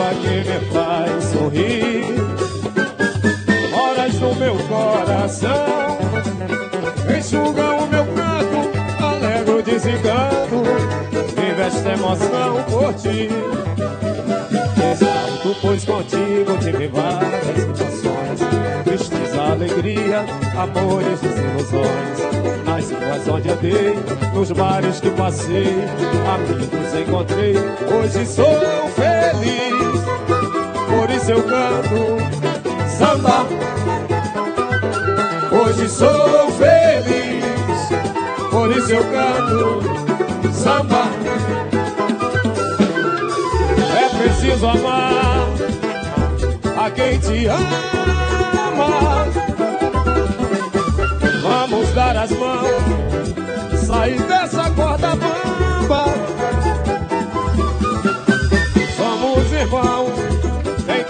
S6: Samba
S5: que me faz sorrir, moras no meu coração. Enxuga o meu canto, alegre o desencanto, vive esta emoção por ti. Exalto, pois contigo tive várias situações. alegria, amores e ilusões. Nas ruas onde andei, nos bares que passei, amigos encontrei. Hoje sou feliz, por isso eu canto samba. Hoje sou feliz, por isso eu canto samba. É preciso amar a quem te ama. Vamos dar as mãos, sair dessa corda bamba. Somos irmãos,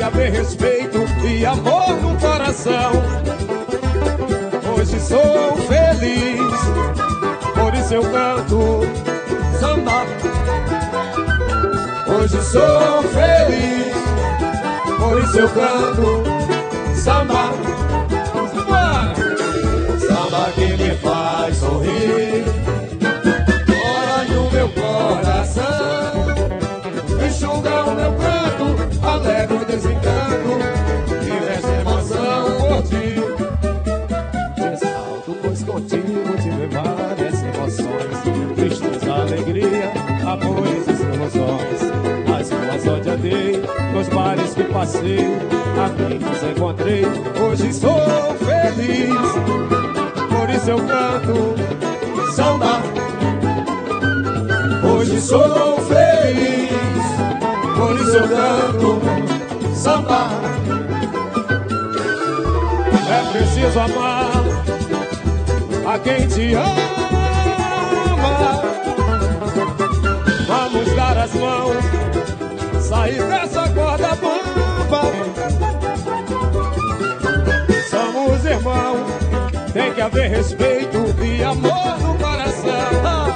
S5: haver respeito e amor no coração. Hoje sou feliz, por isso eu canto samba. Hoje sou feliz, por isso eu canto samba. Samba, que me faz sorrir. Que passei, amigos encontrei. Hoje sou feliz, por isso eu canto samba. Hoje sou feliz, por isso eu canto samba. É preciso amar a quem te ama. Vamos dar as mãos, sair dessa corda. Somos irmãos, tem que haver respeito e amor no coração.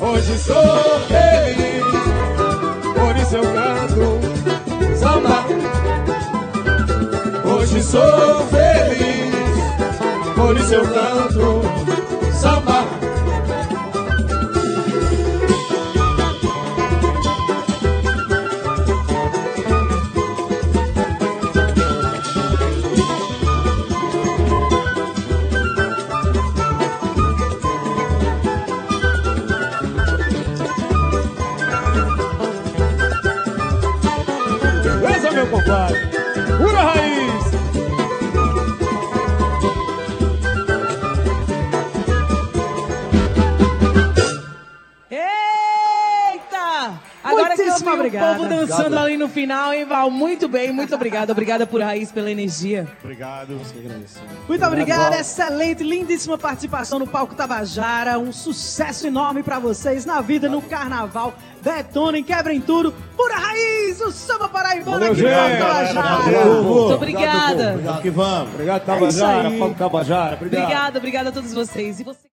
S5: Hoje sou feliz, por isso eu canto samba. Hoje sou feliz, por isso eu canto
S3: final, hein, Val? Muito bem, muito obrigada. Obrigada por Raiz pela energia.
S9: Obrigado.
S2: Muito obrigado, excelente, lindíssima participação no Palco Tabajara. Um sucesso enorme pra vocês na vida, no carnaval. Detonem, quebrem tudo. Pura raiz, o samba paraibano aqui no Palco. Tabajara.
S3: Muito obrigada.
S5: Vamos que vamos. Obrigado,
S2: É
S5: Tabajara. Palco Tabajara. Obrigado.
S3: Obrigada, obrigada a todos vocês. E você